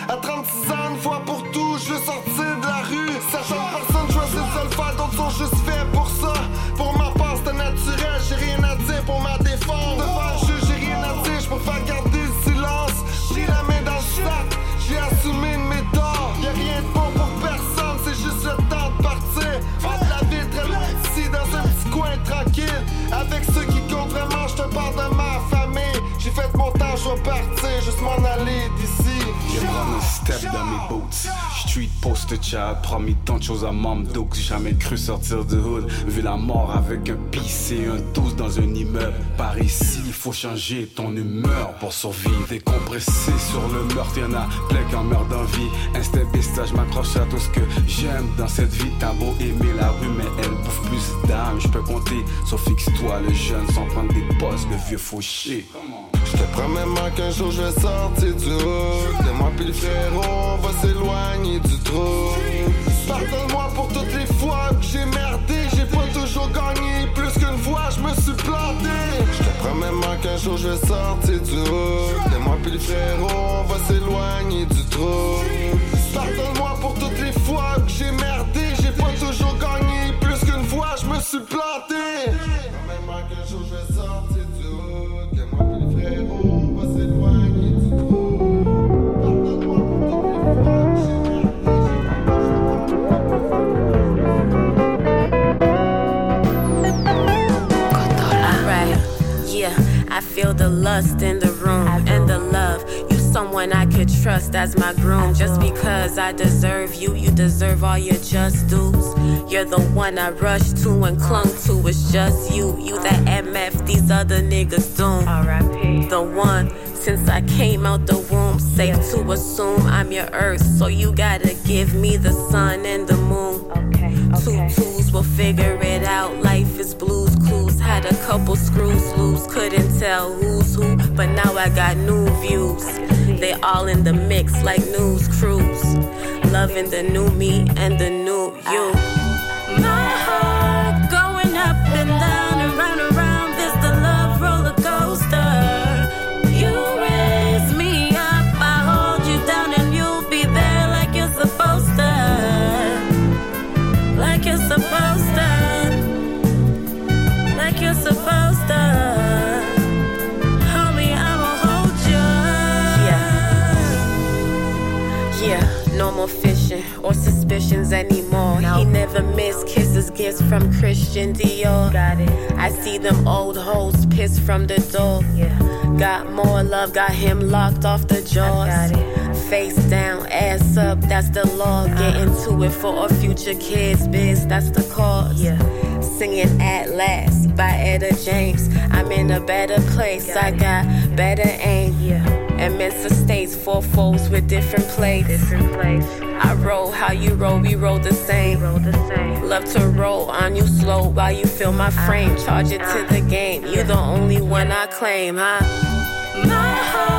À 36 ans une fois pour tout je veux sortir de la rue. Certaines personnes choisissent de le faire d'autres sont juste faits pour ça. Pour ma part c'était naturel j'ai rien à dire pour ma défense. Le juge j'ai rien à dire je préfère garder le silence. Pris la main dans le sac j'ai assumé de mes torts Y'a rien de bon pour personne c'est juste le temps de partir. Entre la très loin d'ici dans un petit coin tranquille. Avec ceux qui comptent vraiment je te parle de ma famille. J'ai fait mon temps je vais partir juste m'en aller d'ici J'aime run step dans mes boots. Street poster child, promis tant de choses à Mamdoux. Jamais cru sortir du hood. Vu la mort avec un pisse et un 12 dans un immeuble. Par ici, il faut changer ton humeur pour survivre. Décompressé sur le meurtre, y'en a plein qui en meurent d'envie. Instinct je m'accroche à tout ce que j'aime dans cette vie. T'as beau aimer la rue, mais elle bouffe plus d'âme. Je peux compter, sauf fixe-toi le jeune sans prendre des postes, le vieux fauché. Je te promets moi qu'un jour je vais sortir du haut De moi puis le on va s'éloigner du trou. Pardonne-moi pour toutes les fois que j'ai merdé. J'ai pas toujours gagné. Plus qu'une fois je me suis planté. Je te promets moi qu'un jour je vais sortir du haut. De moi puis le frérot on va s'éloigner du trou. Pardonne-moi pour toutes les fois que j'ai merdé. J'ai pas toujours gagné. Plus qu'une fois je me suis planté. Promets-moi qu'un jour je vais sortir lust in the room and the love. You someone I could trust as my groom. Just because I deserve you, you deserve all your just dues. You're the one I rushed to and clung to. It's just you, you that MF these other niggas doom. The one since I came out the womb. Safe to assume I'm your earth, so you gotta give me the sun and the moon. Two twos will figure it out. Life a couple screws loose, couldn't tell who's who, but now I got new views. They all in the mix like news crews. Loving the new me and the new you. Or suspicions anymore. He never missed kisses, gifts from Christian Dior. Got it. I see them old hoes pissed from the door. Yeah. Got more love, got him locked off the jaws. Got it. Face down, ass up, that's the law. Uh-huh. Get into it for our future kids, biz, that's the cause. Yeah. Singing at last by Etta James. I'm in a better place, I got better aim. Yeah. Immense states four foes with different plates. Different plates. I roll how you roll, we roll the same. Roll the same. Love to roll on you slow while you feel my frame. Uh-huh. Charge it to the game. You the only one I claim, huh? My heart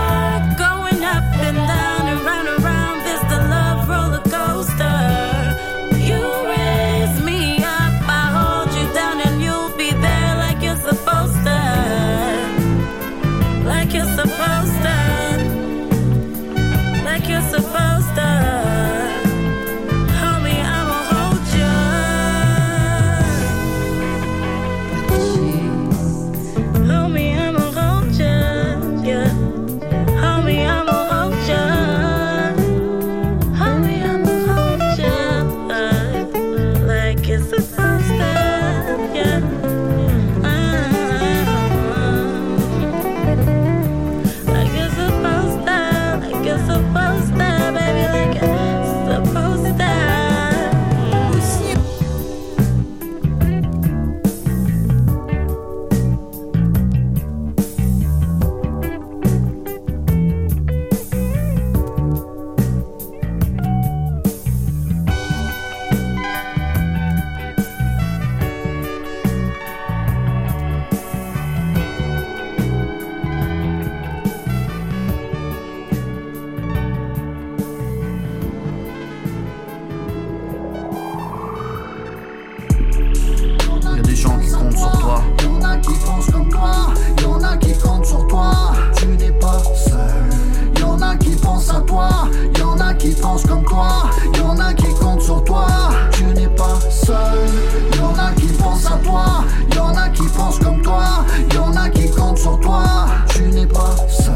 a qui pensent comme toi. Y'en a qui comptent sur toi. Tu n'es pas seul. Y'en a qui pensent à toi. Y'en a qui pensent comme toi. Y'en a qui comptent sur toi. Tu n'es pas seul. Y'en a qui pensent à toi. Y'en a qui pensent comme toi. Y'en a qui comptent sur toi. Tu n'es pas seul.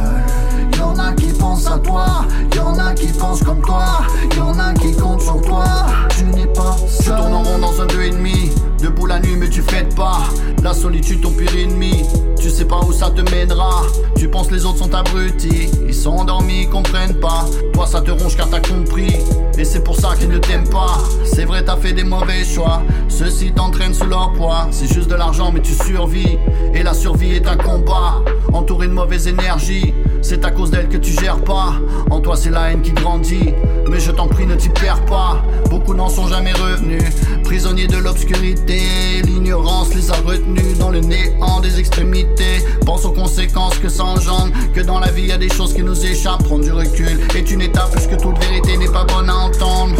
Y'en a qui pensent à toi. Y'en a qui pensent comme toi. Y'en a qui comptent sur toi. Tu n'es pas seul. Tu tournes en rond dans un deux et demi. Debout la nuit mais tu fêtes pas. La solitude ton pire ennemi. Tu sais pas où ça te mènera. Tu penses les autres sont abrutis. Ils sont endormis, ils comprennent pas. Toi ça te ronge car t'as compris. Et c'est pour ça qu'ils ne t'aiment pas. C'est vrai t'as fait des mauvais choix. Ceux-ci t'entraînent sous leur poids. C'est juste de l'argent mais tu survis. Et la survie est un combat. Entouré de mauvaise énergie C'est à cause d'elle que tu gères pas. En toi c'est la haine qui grandit. Mais je t'en prie ne t'y perds pas. Beaucoup n'en sont jamais revenus. Prisonniers de l'obscurité L'ignorance les a retenus dans le néant des extrémités. Pense aux conséquences que ça engendre Que dans la vie y a des choses qui nous échappent. Prendre du recul est une étape Puisque toute vérité n'est pas bonne à entendre.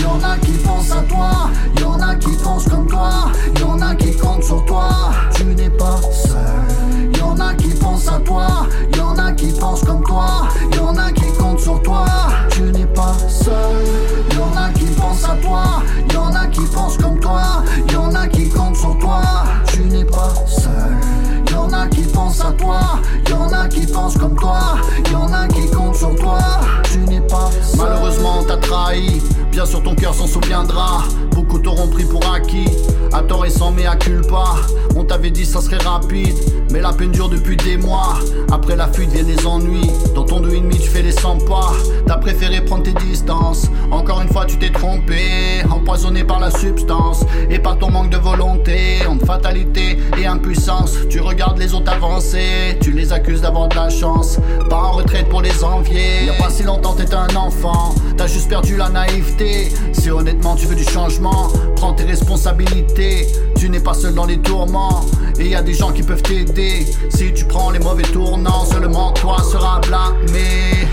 Y'en a qui pensent à toi, y'en a qui pensent comme toi, y'en a qui comptent sur toi, tu n'es pas seul. Y'en a qui pensent à toi, y'en a qui pensent comme toi, y'en a qui comptent sur toi, tu n'es pas seul. Y'en a qui pensent à toi, y'en a qui pensent comme toi, y'en a qui comptent sur toi, tu n'es pas seul. Y'en a qui pensent à toi, y'en a qui pensent comme toi, y'en a qui comptent sur toi, Malheureusement, t'as trahi, bien sûr ton cœur s'en souviendra. Beaucoup t'auront pris pour acquis. À À tort et sans mea culpa, on t'avait dit ça serait rapide. Mais la peine dure depuis des mois. Après la fuite viennent les ennuis. Dans ton deux et demi, tu fais les 100 pas. T'as préféré prendre tes distances. Encore une fois, tu t'es trompé. Empoisonné par la substance et par ton manque de volonté. Entre fatalité et impuissance, tu regardes les autres avancer. Tu les accuses d'avoir de la chance. Pas en retraite pour les envier. Y'a pas si longtemps, t'étais un enfant. T'as juste perdu la naïveté. Si honnêtement tu veux du changement, prends tes responsabilités. Tu n'es pas seul dans les tourments. Et y a des gens qui peuvent t'aider. Si tu prends les mauvais tournants, seulement toi seras blâmé.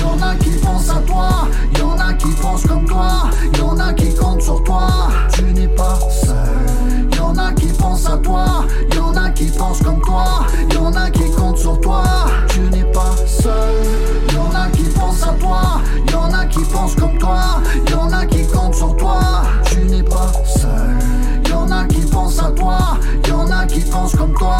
Y'en a qui pensent à toi, y'en a qui pensent comme toi, y'en a qui comptent sur toi. Tu n'es pas seul. Y'en a qui pensent à toi, y'en a qui pensent comme toi, y'en a qui comptent sur toi. Tu n'es pas seul. Pensent à toi, y'en a qui pensent comme toi, y'en a qui comptent sur toi. Tu n'es pas seul. Y'en a qui pensent à toi, y'en a qui pensent comme toi,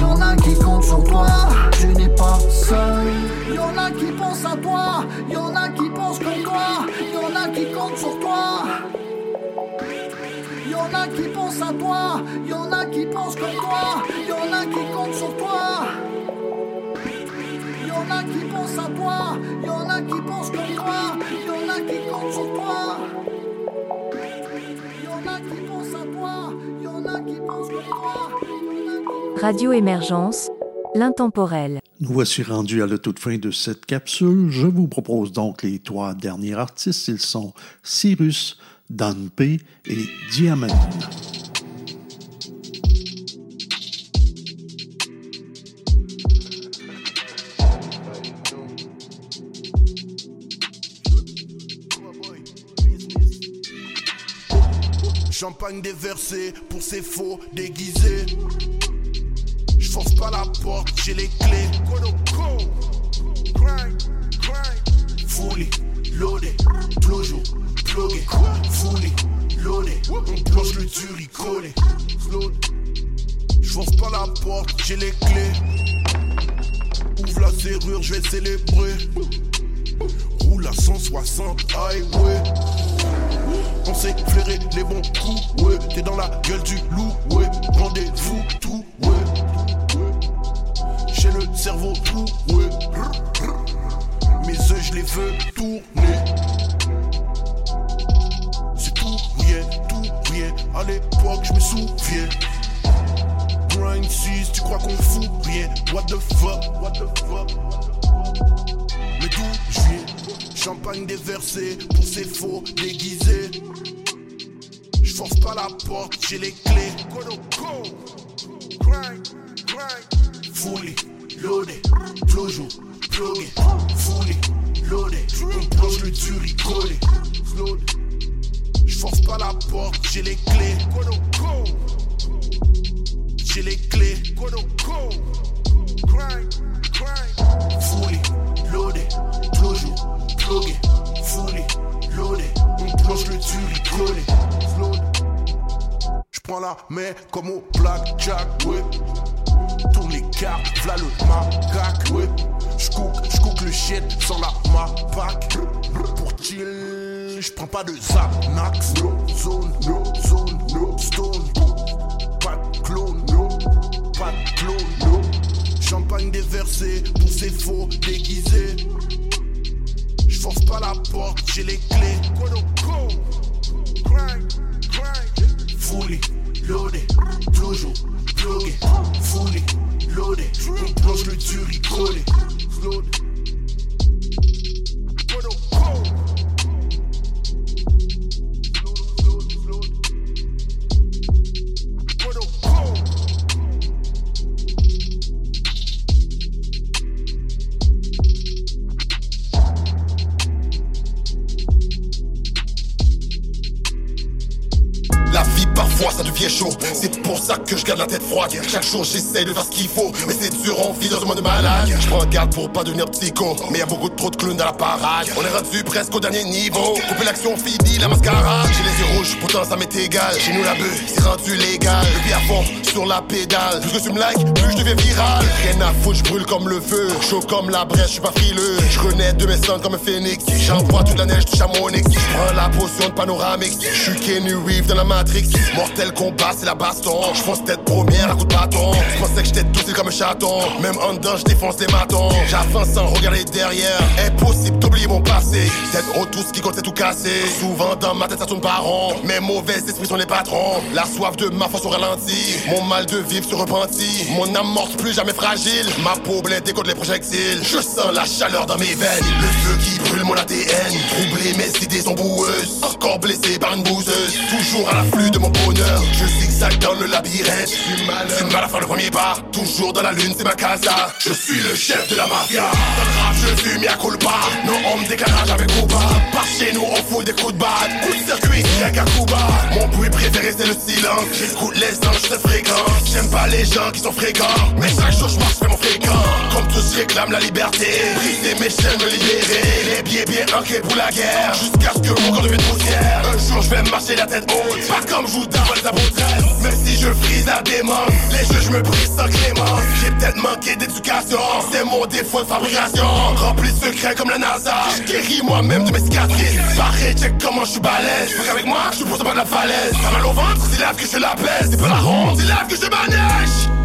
y'en a qui comptent sur toi. Tu n'es pas seul. Y'en a qui pensent à toi, y'en a qui pensent comme toi, y'en a qui comptent sur toi. Y'en a qui pensent à toi, y'en a qui pensent comme toi, y'en a qui comptent sur toi. Y'en a qui pensent à toi, y'en a qui pensent comme toi, y'en a qui comptent sur toi. Y'en a qui pensent à toi, y'en a qui pensent comme toi. Radio Émergence, l'intemporel. Nous voici rendus à la toute fin de cette capsule. Je vous propose donc les trois derniers artistes. Ils sont Cyrus, Dan P et Diamond. Champagne déversé pour ces faux déguisés. Je force pas la porte, j'ai les clés. Fully loaded, toujours plugué. Fully loaded, on planche le dur, il collé. Je force pas la porte, j'ai les clés. Ouvre la serrure, je vais célébrer. Roule à 160 highway. On sait flairer les bons coups, ouais. T'es dans la gueule du loup, ouais. Rendez-vous tout, ouais. J'ai le cerveau tout, ouais. Mes œufs, je les veux tourner. C'est tout, rien, tout, rien. À l'époque, je me souviens. Grind 6, tu crois qu'on fout rien. What the fuck, what the fuck? Champagne déversé pour ces faux déguisés. Je force pas la porte, j'ai les clés. Fully loaded, toujours plugué. Fully loaded, on planche le dur, il collé. Je force pas la porte, j'ai les clés. J'ai les clés. Fully collé. J'prends la main comme au blackjack, ouais. Tourne les cartes, v'là le macaque, ouais. J'cook, j'cook le shit sans la mapac. Pour chill, j'prends pas de Xanax. No zone, no zone, no stone. Pas de clone, no. Pas de clone, no. Champagne déversé pour ces faux déguisés. J'force pas la porte, j'ai les clés. Fully loaded, toujours plugué. Fully loaded, on planche le dur, il collé. Ça devient chaud. C'est pour ça que je garde la tête froide. Chaque jour j'essaie de faire ce qu'il faut Mais c'est dur on vit dans un monde de malade. Je prends garde pour pas devenir psycho Mais y a beaucoup trop de clowns dans la parade. On est rendu presque au dernier niveau. Couper l'action fini la mascarade. J'ai les yeux rouges pourtant ça m'est égal. Chez nous la bœuf c'est rendu légal. Le vis à fond sur la pédale. Plus que tu me likes plus je deviens viral. Rien à foutre je brûle comme le feu. Chaud comme la brèche je suis pas frileux. Je renais de mes sons comme un phénix. J'envoie toute la neige touche à mon Je prends la potion de panoramique. Je suis Kenny Reeves dans la Matrix Mortel combat, c'est la baston. Je fonce tête première à coup de bâton. Je pensais que j'étais douce comme un chaton. Même en dedans, je défonce des matons. J'avance sans regarder derrière. Impossible d'oublier mon passé. Tête haut, tout ce qui compte, c'est tout cassé. Souvent dans ma tête, ça tourne pas rond. Mes mauvais esprits sont les patrons. La soif de ma force au ralenti. Mon mal de vivre se repentit. Mon âme morte plus jamais fragile. Ma peau blindée contre les projectiles. Je sens la chaleur dans mes veines. Le feu qui brûle mon ADN. Troublé, mes idées sont boueuses. Encore blessé par une bouseuse. Toujours à l'afflux de mon bonheur. Je zigzag dans le labyrinthe. Du du mal à faire le premier pas. Toujours dans la lune, c'est ma casa. Je suis le chef de la mafia. Dans le rap, je à culpa. Non, on me déclarage avec Cuba. Par chez nous, on fout des coups de batte. Coup de circuit, rien à Cuba. Mon bruit préféré, c'est le silence. J'écoute les anges de fréquence. J'aime pas les gens qui sont fréquents. Mais chaque jour, je marche, fais mon fréquent. Comme tous, réclame la liberté. Briser mes chaînes, me libérer. Les billets bien ancrés pour la guerre. Jusqu'à ce que mon corps devienne poussière. Un jour, je vais marcher la tête haute. Pas comme Judas, Même si je frise la démence. Les juges me brisent sans. J'ai peut-être manqué d'éducation. C'est mon défaut de fabrication. Rempli de secrets comme la NASA. Je guéris moi-même de mes cicatrices. Pareil, check comment je suis balèze. Faut qu'avec moi, je suis pour de la falaise. T'as mal au ventre, c'est là que je la baisse. C'est pas la honte, c'est là que je manège.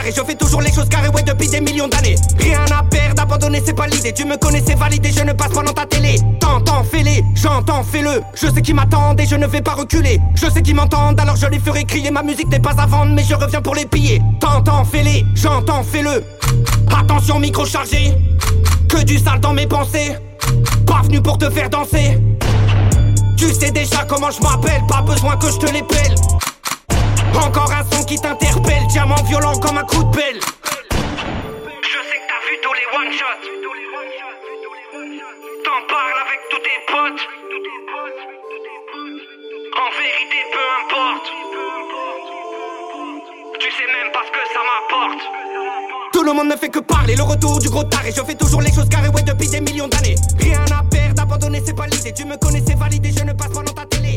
Taré. Je fais toujours les choses carrées, ouais, depuis des millions d'années. Rien à perdre, abandonner, c'est pas l'idée. Tu me connais, c'est validé, je ne passe pas dans ta télé. T'entends, fais-les, j'entends, fais-le. Je sais qui m'attendent et je ne vais pas reculer. Je sais qui m'entendent, alors je les ferai crier. Ma musique n'est pas à vendre, mais je reviens pour les piller. T'entends, fais-les, j'entends, fais-le. Attention, micro chargé. Que du sale dans mes pensées. Pas venu pour te faire danser. Tu sais déjà comment je m'appelle, pas besoin que je te pèle. Encore un son qui t'interpelle, diamant violent comme un coup de pelle. Je sais que t'as vu tous les one shots. T'en parles avec tous tes potes. En vérité, peu importe. Tu sais même pas ce que ça m'apporte. Tout le monde ne fait que parler, le retour du gros taré. Je fais toujours les choses carrées, ouais, depuis des millions d'années. Rien à perdre, abandonner, c'est pas l'idée. Tu me connais, c'est validé, je ne passe pas dans ta télé.